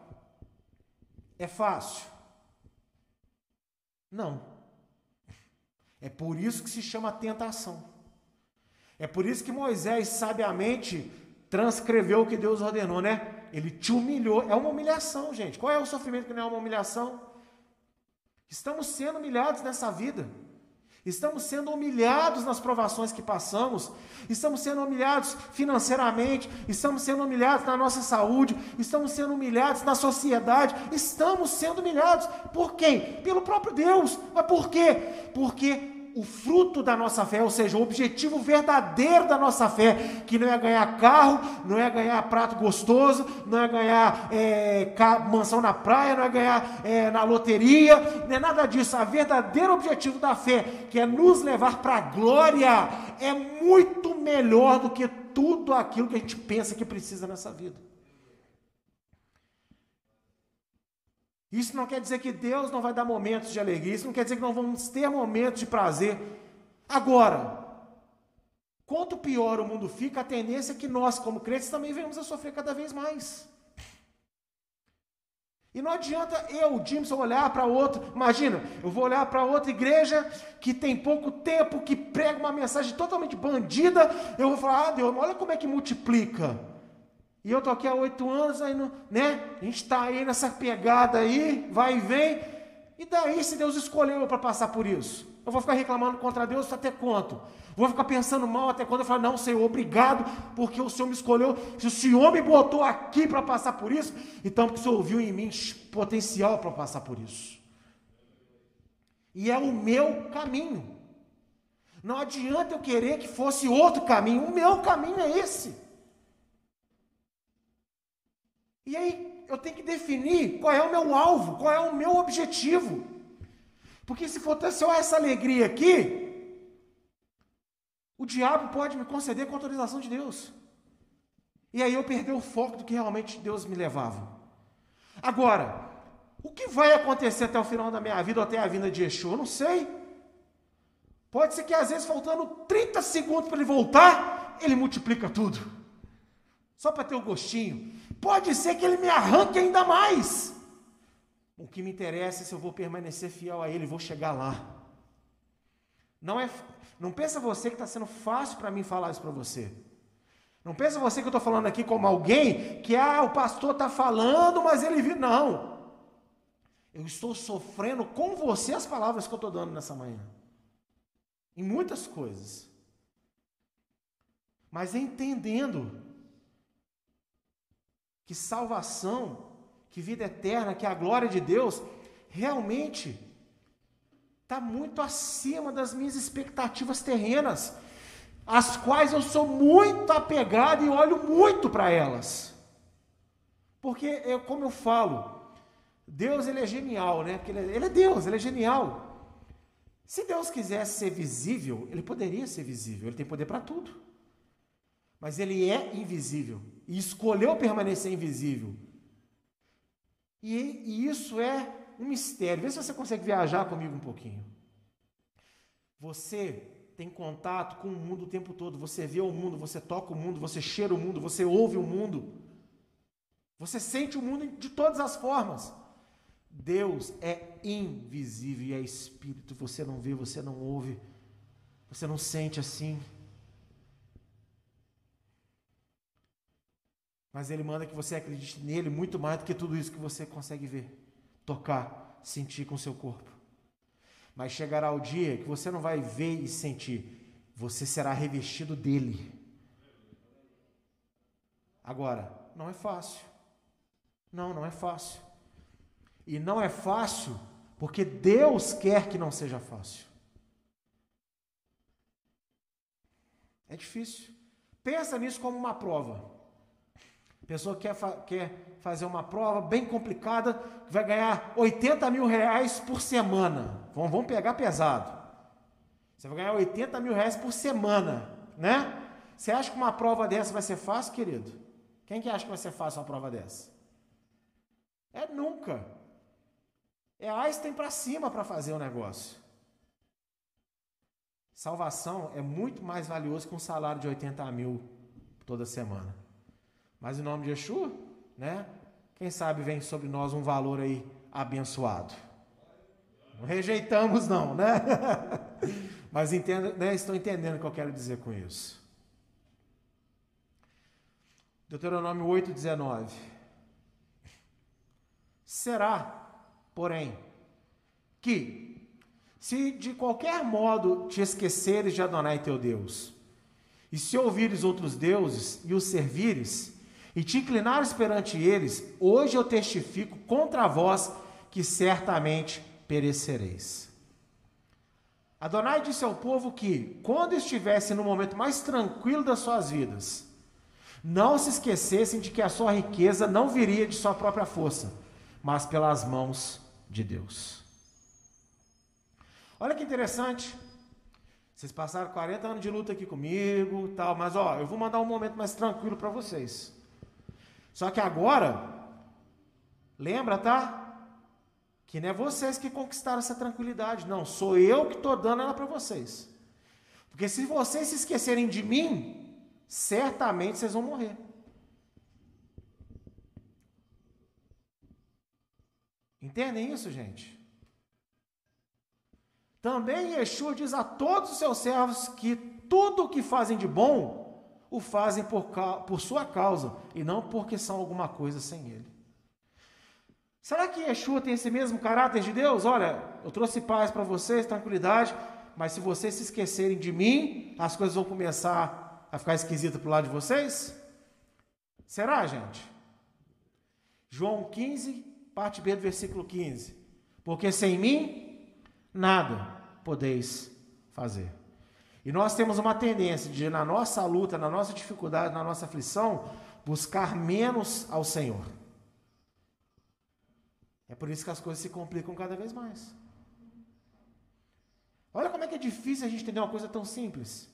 é fácil? Não. É por isso que se chama tentação. É por isso que Moisés sabiamente transcreveu o que Deus ordenou, né? Ele te humilhou. É uma humilhação, gente. Qual é o sofrimento que não é uma humilhação? Estamos sendo humilhados nessa vida. Estamos sendo humilhados nas provações que passamos, estamos sendo humilhados financeiramente, estamos sendo humilhados na nossa saúde, estamos sendo humilhados na sociedade, estamos sendo humilhados. Por quem? Pelo próprio Deus. Mas por quê? Porque o fruto da nossa fé, ou seja, o objetivo verdadeiro da nossa fé, que não é ganhar carro, não é ganhar prato gostoso, não é ganhar é, mansão na praia, não é ganhar é, na loteria, não é nada disso. O verdadeiro objetivo da fé, que é nos levar para a glória, é muito melhor do que tudo aquilo que a gente pensa que precisa nessa vida. Isso não quer dizer que Deus não vai dar momentos de alegria, isso não quer dizer que não vamos ter momentos de prazer. Agora, quanto pior o mundo fica, a tendência é que nós, como crentes, também venhamos a sofrer cada vez mais. E não adianta eu, Jimson, olhar para outro. Imagina, eu vou olhar para outra igreja que tem pouco tempo, que prega uma mensagem totalmente bandida. Eu vou falar, ah, Deus, olha como é que multiplica. E eu tô aqui há oito anos, aí no, né? A gente está aí nessa pegada aí, vai e vem. E daí, se Deus escolheu eu para passar por isso? Eu vou ficar reclamando contra Deus até quanto? Vou ficar pensando mal até quando eu falar, não, Senhor, obrigado, porque o Senhor me escolheu. Se o Senhor me botou aqui para passar por isso, então porque o Senhor viu em mim potencial para passar por isso. E é o meu caminho. Não adianta eu querer que fosse outro caminho. O meu caminho é esse. E aí eu tenho que definir qual é o meu alvo, qual é o meu objetivo. Porque se for só essa alegria aqui, o diabo pode me conceder com autorização de Deus. E aí eu perder o foco do que realmente Deus me levava. Agora, o que vai acontecer até o final da minha vida ou até a vinda de Yeshua? Eu não sei. Pode ser que às vezes faltando 30 segundos para ele voltar, ele multiplica tudo. Só para ter o gostinho. Pode ser que ele me arranque ainda mais. O que me interessa é se eu vou permanecer fiel a ele, vou chegar lá. Não é, não pensa você que está sendo fácil para mim falar isso para você. Não pensa você que eu estou falando aqui como alguém que ah, o pastor está falando, mas ele viu. Não. Eu estou sofrendo com você as palavras que eu estou dando nessa manhã. Em muitas coisas. Mas entendendo que salvação, que vida eterna, que a glória de Deus, realmente está muito acima das minhas expectativas terrenas, as quais eu sou muito apegado e olho muito para elas. Porque, eu, como eu falo, Deus ele é genial, né? Porque ele é, ele é Deus, ele é genial. Se Deus quisesse ser visível, ele poderia ser visível, ele tem poder para tudo. Mas ele é invisível e escolheu permanecer invisível. E, e isso é um mistério. Vê se você consegue viajar comigo um pouquinho. Você tem contato com o mundo o tempo todo. Você vê o mundo, você toca o mundo, você cheira o mundo, você ouve o mundo. Você sente o mundo de todas as formas. Deus é invisível e é espírito. Você não vê, você não ouve, você não sente assim. Mas Ele manda que você acredite nele muito mais do que tudo isso que você consegue ver, tocar, sentir com seu corpo. Mas chegará o dia que você não vai ver e sentir, você será revestido dele. Agora, não é fácil. Não, não é fácil. E não é fácil porque Deus quer que não seja fácil. É difícil. Pensa nisso como uma prova. Pessoa quer, fa quer fazer uma prova bem complicada, vai ganhar 80 mil reais por semana. Vamos, vamos pegar pesado. Você vai ganhar 80 mil reais por semana, né? Você acha que uma prova dessa vai ser fácil, querido? Quem que acha que vai ser fácil uma prova dessa? É nunca. É Einstein para cima para fazer o negócio. Salvação é muito mais valioso que um salário de 80 mil toda semana. Mas em nome de Yeshua, né? Quem sabe vem sobre nós um valor aí abençoado. Não rejeitamos não, né? Mas entendo, né? estão entendendo o que eu quero dizer com isso. Deuteronômio 8,19. Será, porém, que se de qualquer modo te esqueceres de Adonai teu Deus, e se ouvires outros deuses e os servires, e te inclinares perante eles, hoje eu testifico contra vós que certamente perecereis. Adonai disse ao povo que, quando estivesse no momento mais tranquilo das suas vidas, não se esquecessem de que a sua riqueza não viria de sua própria força, mas pelas mãos de Deus. Olha que interessante. Vocês passaram 40 anos de luta aqui comigo, tal, mas ó, eu vou mandar um momento mais tranquilo para vocês. Só que agora, lembra, tá? Que não é vocês que conquistaram essa tranquilidade, não. Sou eu que estou dando ela para vocês. Porque se vocês se esquecerem de mim, certamente vocês vão morrer. Entendem isso, gente? Também Yeshua diz a todos os seus servos que tudo o que fazem de bom o fazem por, por sua causa e não porque são alguma coisa sem ele. Será que Yeshua tem esse mesmo caráter de Deus? Olha, eu trouxe paz para vocês, tranquilidade, mas se vocês se esquecerem de mim, as coisas vão começar a ficar esquisitas para o lado de vocês? Será, gente? João 15, parte B do versículo 15. Porque sem mim, nada podeis fazer. E nós temos uma tendência de, na nossa luta, na nossa dificuldade, na nossa aflição, buscar menos ao Senhor. É por isso que as coisas se complicam cada vez mais. Olha como é que é difícil a gente entender uma coisa tão simples.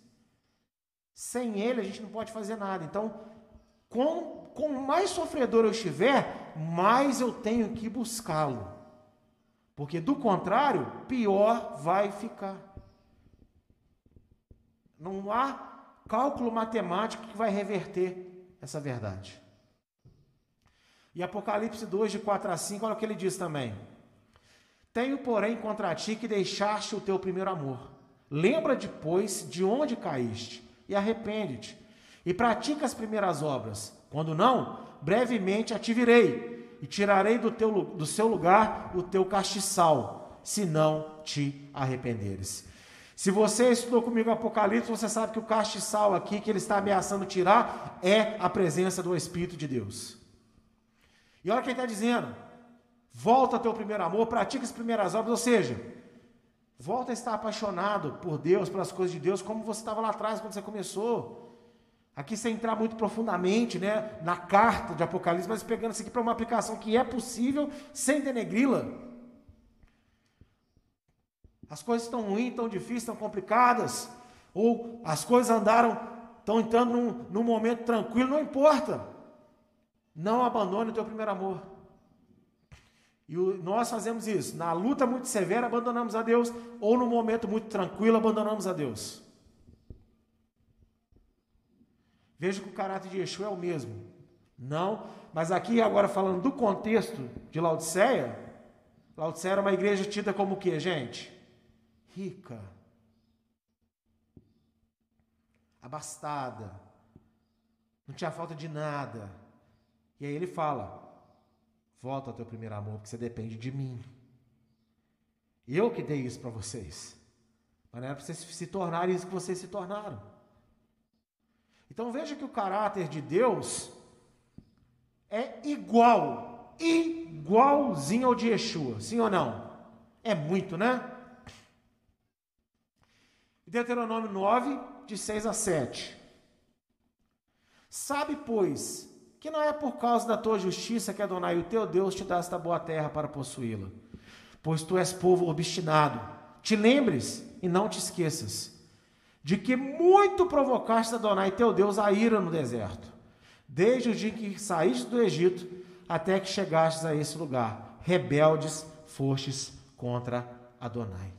Sem Ele a gente não pode fazer nada. Então, com, com mais sofredor eu estiver, mais eu tenho que buscá-lo. Porque do contrário, pior vai ficar. Não há cálculo matemático que vai reverter essa verdade. E Apocalipse 2, de 4 a 5, olha o que ele diz também. Tenho, porém, contra ti que deixaste o teu primeiro amor. Lembra depois de onde caíste e arrepende-te. E pratica as primeiras obras. Quando não, brevemente ativirei e tirarei do, teu, do seu lugar o teu castiçal, se não te arrependeres. Se você estudou comigo Apocalipse, você sabe que o castiçal aqui que ele está ameaçando tirar é a presença do Espírito de Deus. E olha quem está dizendo: volta ao teu primeiro amor, pratica as primeiras obras, ou seja, volta a estar apaixonado por Deus, pelas coisas de Deus, como você estava lá atrás quando você começou. Aqui sem entrar muito profundamente né, na carta de Apocalipse, mas pegando isso aqui para uma aplicação que é possível sem denegri-la. As coisas estão ruins, estão difíceis, estão complicadas. Ou as coisas andaram, estão entrando num, num momento tranquilo, não importa. Não abandone o teu primeiro amor. E nós fazemos isso. Na luta muito severa, abandonamos a Deus. Ou no momento muito tranquilo, abandonamos a Deus. Veja que o caráter de Yeshua é o mesmo. Não, mas aqui agora falando do contexto de Laodiceia, Laodiceia era uma igreja tida como o que, gente? Rica, abastada, não tinha falta de nada. E aí ele fala: volta ao teu primeiro amor, porque você depende de mim. Eu que dei isso para vocês. Mas não era para vocês se tornarem isso que vocês se tornaram. Então veja que o caráter de Deus é igual, igualzinho ao de Yeshua, sim ou não? É muito, né? Deuteronômio 9, de 6 a 7. Sabe, pois, que não é por causa da tua justiça que Adonai, o teu Deus, te dá esta boa terra para possuí-la, pois tu és povo obstinado. Te lembres e não te esqueças de que muito provocaste Adonai, teu Deus, a ira no deserto, desde o dia que saíste do Egito até que chegastes a esse lugar. Rebeldes fostes contra Adonai.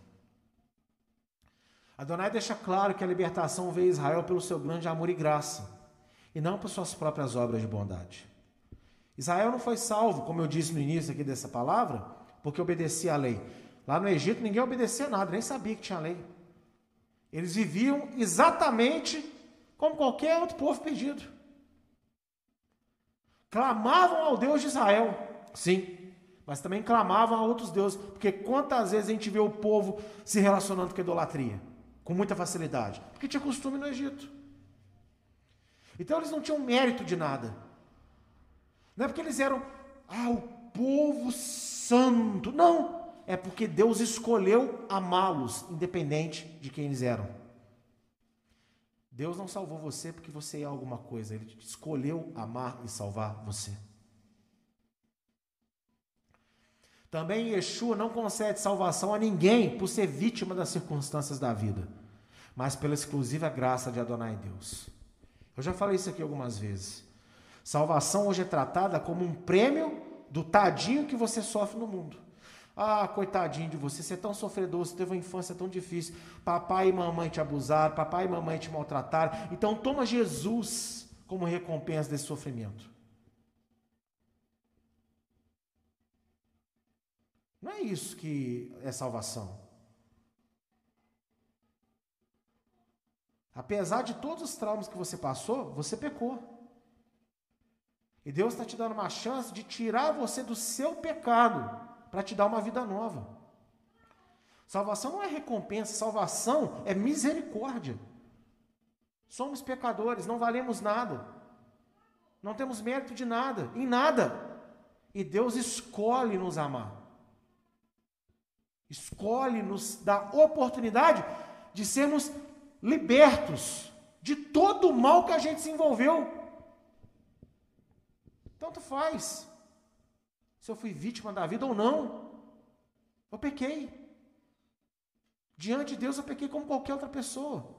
Adonai deixa claro que a libertação veio a Israel pelo seu grande amor e graça, e não por suas próprias obras de bondade. Israel não foi salvo, como eu disse no início aqui dessa palavra, porque obedecia à lei. Lá no Egito ninguém obedecia nada, nem sabia que tinha lei. Eles viviam exatamente como qualquer outro povo perdido. Clamavam ao Deus de Israel, sim, mas também clamavam a outros deuses, porque quantas vezes a gente vê o povo se relacionando com idolatria? Com muita facilidade. Porque tinha costume no Egito. Então eles não tinham mérito de nada. Não é porque eles eram, ah, o povo santo. Não. É porque Deus escolheu amá-los, independente de quem eles eram. Deus não salvou você porque você é alguma coisa. Ele escolheu amar e salvar você. Também Yeshua não concede salvação a ninguém por ser vítima das circunstâncias da vida, mas pela exclusiva graça de Adonai Deus. Eu já falei isso aqui algumas vezes. Salvação hoje é tratada como um prêmio do tadinho que você sofre no mundo. Ah, coitadinho de você, você é tão sofredor, você teve uma infância tão difícil. Papai e mamãe te abusaram, papai e mamãe te maltrataram. Então toma Jesus como recompensa desse sofrimento. Não é isso que é salvação. Apesar de todos os traumas que você passou, você pecou. E Deus está te dando uma chance de tirar você do seu pecado para te dar uma vida nova. Salvação não é recompensa, salvação é misericórdia. Somos pecadores, não valemos nada. Não temos mérito de nada, em nada. E Deus escolhe nos amar escolhe nos dá oportunidade de sermos libertos de todo o mal que a gente se envolveu. Tanto faz se eu fui vítima da vida ou não. Eu pequei. Diante de Deus eu pequei como qualquer outra pessoa.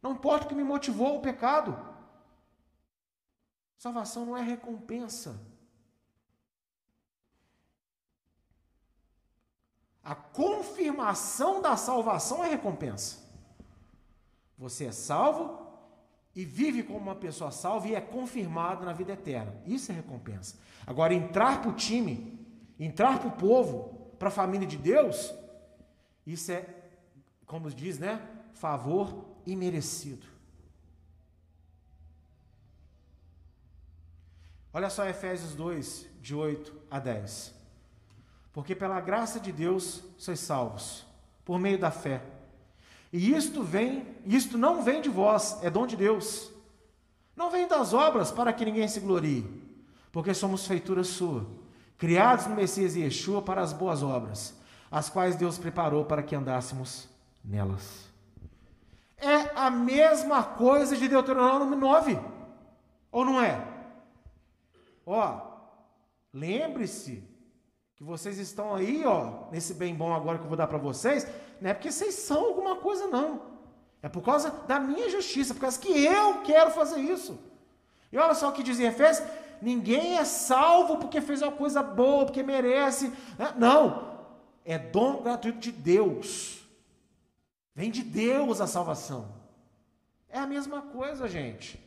Não importa o que me motivou o pecado. Salvação não é recompensa. A confirmação da salvação é recompensa. Você é salvo e vive como uma pessoa salva e é confirmado na vida eterna. Isso é recompensa. Agora, entrar para o time, entrar para o povo, para a família de Deus, isso é, como diz, né? Favor imerecido. Olha só Efésios 2, de 8 a 10. Porque pela graça de Deus sois salvos, por meio da fé. E isto vem, isto não vem de vós, é dom de Deus. Não vem das obras para que ninguém se glorie, porque somos feitura sua, criados no Messias e Yeshua para as boas obras, as quais Deus preparou para que andássemos nelas. É a mesma coisa de Deuteronômio 9, ou não é? Ó, lembre-se que vocês estão aí, ó, nesse bem bom agora que eu vou dar para vocês, não é porque vocês são alguma coisa, não. É por causa da minha justiça, por causa que eu quero fazer isso. E olha só o que diz em Efésios: ninguém é salvo porque fez uma coisa boa, porque merece. Né? Não. É dom gratuito de Deus. Vem de Deus a salvação. É a mesma coisa, gente.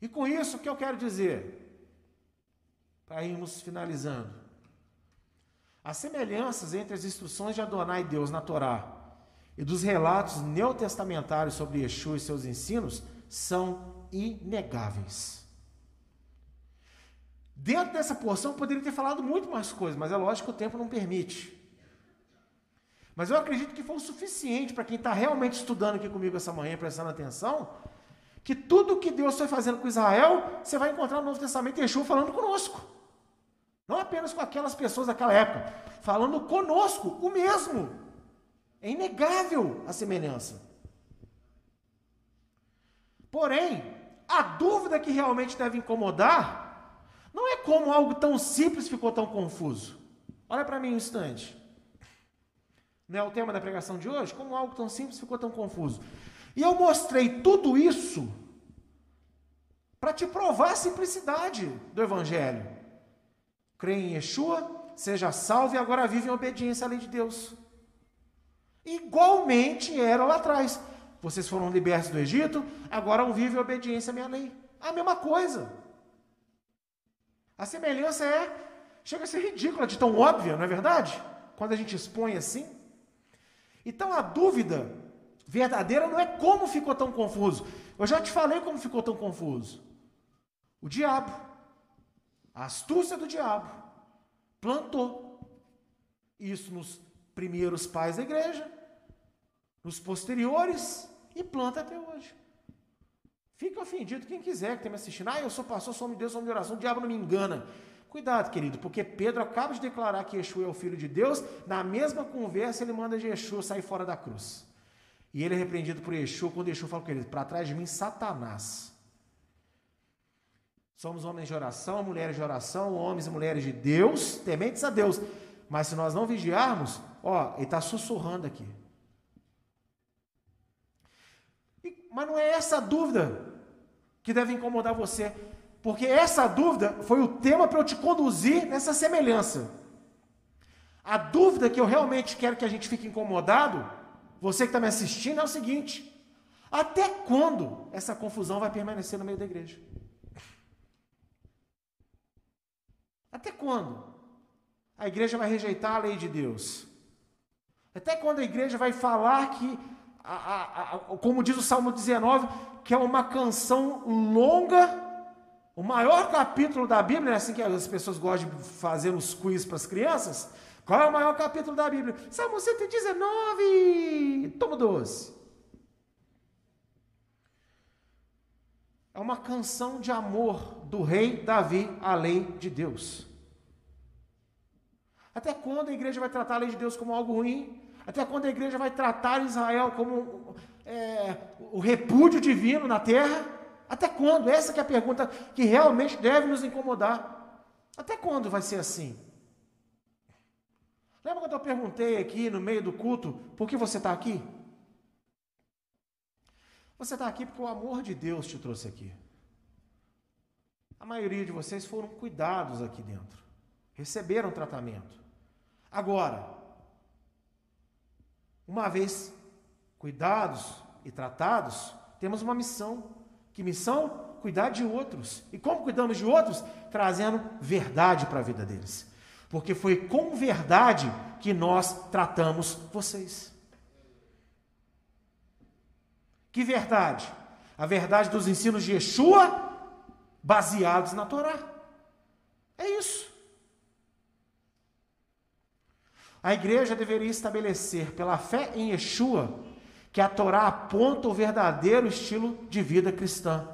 E com isso, o que eu quero dizer? Para irmos finalizando. As semelhanças entre as instruções de Adonai Deus na Torá e dos relatos neotestamentários sobre Yeshua e seus ensinos são inegáveis. Dentro dessa porção eu poderia ter falado muito mais coisas, mas é lógico que o tempo não permite. Mas eu acredito que foi o suficiente para quem está realmente estudando aqui comigo essa manhã, prestando atenção, que tudo que Deus foi fazendo com Israel, você vai encontrar no Novo Testamento Yeshua falando conosco. Não apenas com aquelas pessoas daquela época, falando conosco o mesmo. É inegável a semelhança. Porém, a dúvida que realmente deve incomodar não é como algo tão simples ficou tão confuso. Olha para mim um instante. Não é o tema da pregação de hoje? Como algo tão simples ficou tão confuso. E eu mostrei tudo isso para te provar a simplicidade do Evangelho crê em Yeshua, seja salvo e agora vive em obediência à lei de Deus. Igualmente era lá atrás. Vocês foram libertos do Egito, agora vivem em obediência à minha lei. A mesma coisa. A semelhança é, chega a ser ridícula, de tão óbvia, não é verdade? Quando a gente expõe assim. Então a dúvida verdadeira não é como ficou tão confuso. Eu já te falei como ficou tão confuso. O diabo a astúcia do diabo plantou. Isso nos primeiros pais da igreja, nos posteriores e planta até hoje. Fica ofendido quem quiser que esteja me assistindo. Ah, eu sou pastor, sou homem de Deus, sou homem de oração, o diabo não me engana. Cuidado, querido, porque Pedro acaba de declarar que Yeshua é o Filho de Deus, na mesma conversa ele manda Yeshua sair fora da cruz. E ele é repreendido por Yeshua, quando Yeshua fala com ele, para trás de mim, Satanás. Somos homens de oração, mulheres de oração, homens e mulheres de Deus, tementes a Deus. Mas se nós não vigiarmos, ó, ele está sussurrando aqui. E, mas não é essa dúvida que deve incomodar você. Porque essa dúvida foi o tema para eu te conduzir nessa semelhança. A dúvida que eu realmente quero que a gente fique incomodado, você que está me assistindo, é o seguinte: até quando essa confusão vai permanecer no meio da igreja? Até quando? A igreja vai rejeitar a lei de Deus? Até quando a igreja vai falar que, a, a, a, como diz o Salmo 19, que é uma canção longa o maior capítulo da Bíblia, é assim que as pessoas gostam de fazer os quiz para as crianças. Qual é o maior capítulo da Bíblia? Salmo 119, tomo 12. É uma canção de amor do rei Davi à lei de Deus. Até quando a igreja vai tratar a lei de Deus como algo ruim? Até quando a igreja vai tratar Israel como é, o repúdio divino na terra? Até quando? Essa é a pergunta que realmente deve nos incomodar. Até quando vai ser assim? Lembra quando eu perguntei aqui no meio do culto, por que você está aqui? Você está aqui porque o amor de Deus te trouxe aqui. A maioria de vocês foram cuidados aqui dentro, receberam tratamento. Agora, uma vez cuidados e tratados, temos uma missão. Que missão? Cuidar de outros. E como cuidamos de outros? Trazendo verdade para a vida deles. Porque foi com verdade que nós tratamos vocês. Que verdade? A verdade dos ensinos de Yeshua, baseados na Torá. É isso. A igreja deveria estabelecer, pela fé em Yeshua, que a Torá aponta o verdadeiro estilo de vida cristã.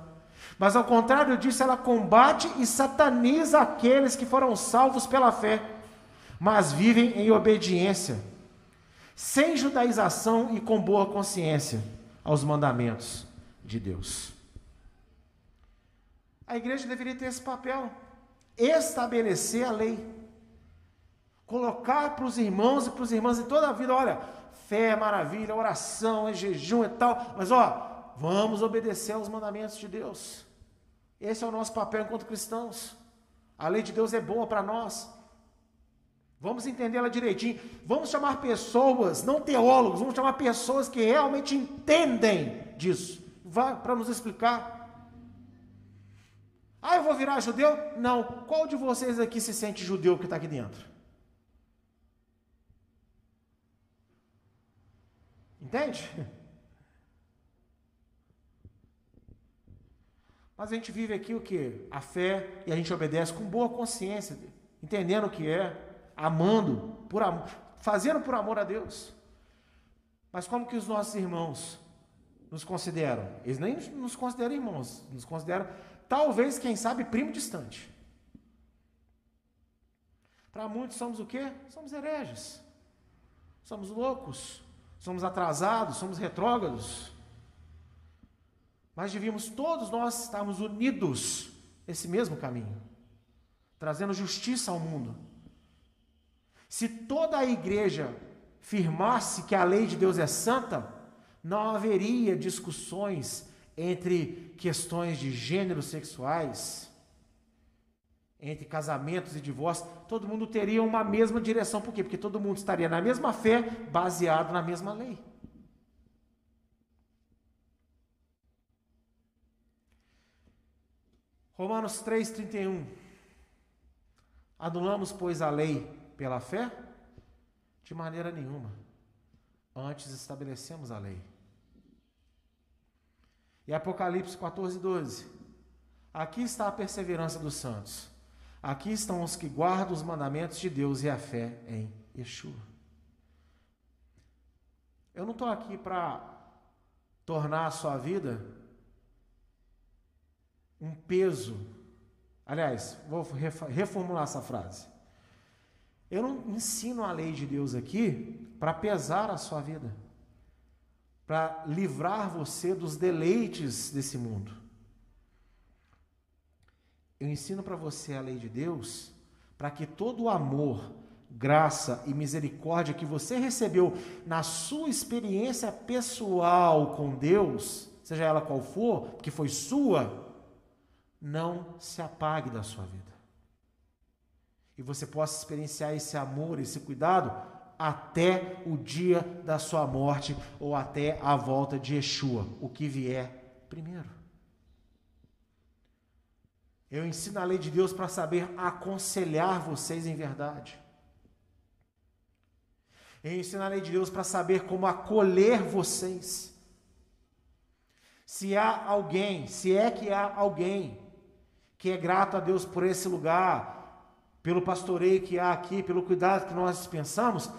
Mas ao contrário disso, ela combate e sataniza aqueles que foram salvos pela fé, mas vivem em obediência, sem judaização e com boa consciência aos mandamentos de Deus. A igreja deveria ter esse papel, estabelecer a lei, colocar para os irmãos e para os irmãs em toda a vida, olha, fé é maravilha, oração, é jejum e tal, mas ó, vamos obedecer aos mandamentos de Deus. Esse é o nosso papel enquanto cristãos. A lei de Deus é boa para nós. Vamos entendê-la direitinho. Vamos chamar pessoas, não teólogos, vamos chamar pessoas que realmente entendem disso. Para nos explicar. Ah, eu vou virar judeu? Não. Qual de vocês aqui se sente judeu que está aqui dentro? Entende? Mas a gente vive aqui o que? A fé e a gente obedece com boa consciência, entendendo o que é, amando, por amor, fazendo por amor a Deus. Mas como que os nossos irmãos nos consideram? Eles nem nos consideram irmãos, nos consideram talvez, quem sabe, primo distante. Para muitos somos o quê? Somos hereges. Somos loucos somos atrasados, somos retrógrados. Mas devíamos todos nós estarmos unidos nesse mesmo caminho, trazendo justiça ao mundo. Se toda a igreja firmasse que a lei de Deus é santa, não haveria discussões entre questões de gêneros sexuais, entre casamentos e divórcios, todo mundo teria uma mesma direção. Por quê? Porque todo mundo estaria na mesma fé, baseado na mesma lei. Romanos 3,31. Anulamos, pois, a lei pela fé? De maneira nenhuma. Antes estabelecemos a lei. E Apocalipse 14, 12. Aqui está a perseverança dos santos Aqui estão os que guardam os mandamentos de Deus e a fé em Yeshua. Eu não estou aqui para tornar a sua vida um peso. Aliás, vou reformular essa frase. Eu não ensino a lei de Deus aqui para pesar a sua vida, para livrar você dos deleites desse mundo. Eu ensino para você a lei de Deus para que todo o amor, graça e misericórdia que você recebeu na sua experiência pessoal com Deus, seja ela qual for, que foi sua, não se apague da sua vida e você possa experienciar esse amor, esse cuidado até o dia da sua morte ou até a volta de Yeshua, o que vier primeiro. Eu ensino a lei de Deus para saber aconselhar vocês em verdade. Eu ensino a lei de Deus para saber como acolher vocês. Se há alguém, se é que há alguém que é grato a Deus por esse lugar, pelo pastoreio que há aqui, pelo cuidado que nós dispensamos,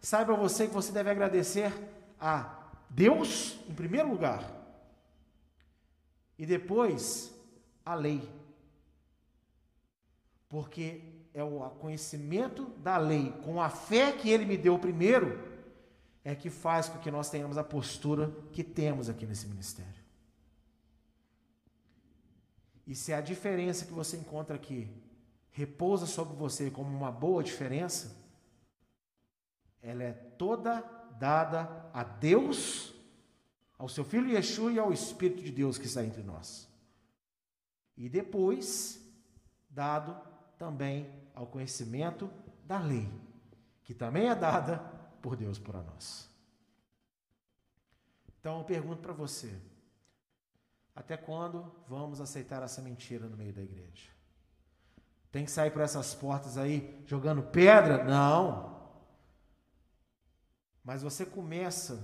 saiba você que você deve agradecer a Deus em primeiro lugar e depois a lei. Porque é o conhecimento da lei, com a fé que ele me deu primeiro, é que faz com que nós tenhamos a postura que temos aqui nesse ministério. E se a diferença que você encontra aqui repousa sobre você como uma boa diferença, ela é toda dada a Deus, ao seu Filho Yeshua e ao Espírito de Deus que está entre nós. E depois, dado também ao conhecimento da lei, que também é dada por Deus para nós. Então eu pergunto para você: até quando vamos aceitar essa mentira no meio da igreja? Tem que sair por essas portas aí jogando pedra? Não. Mas você começa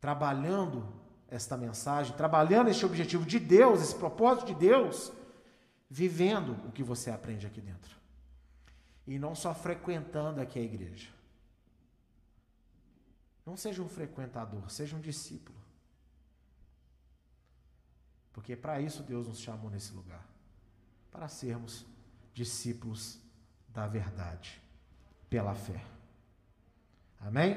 trabalhando esta mensagem, trabalhando este objetivo de Deus, esse propósito de Deus, vivendo o que você aprende aqui dentro. E não só frequentando aqui a igreja. Não seja um frequentador, seja um discípulo. Porque para isso Deus nos chamou nesse lugar para sermos discípulos da verdade, pela fé. Amém?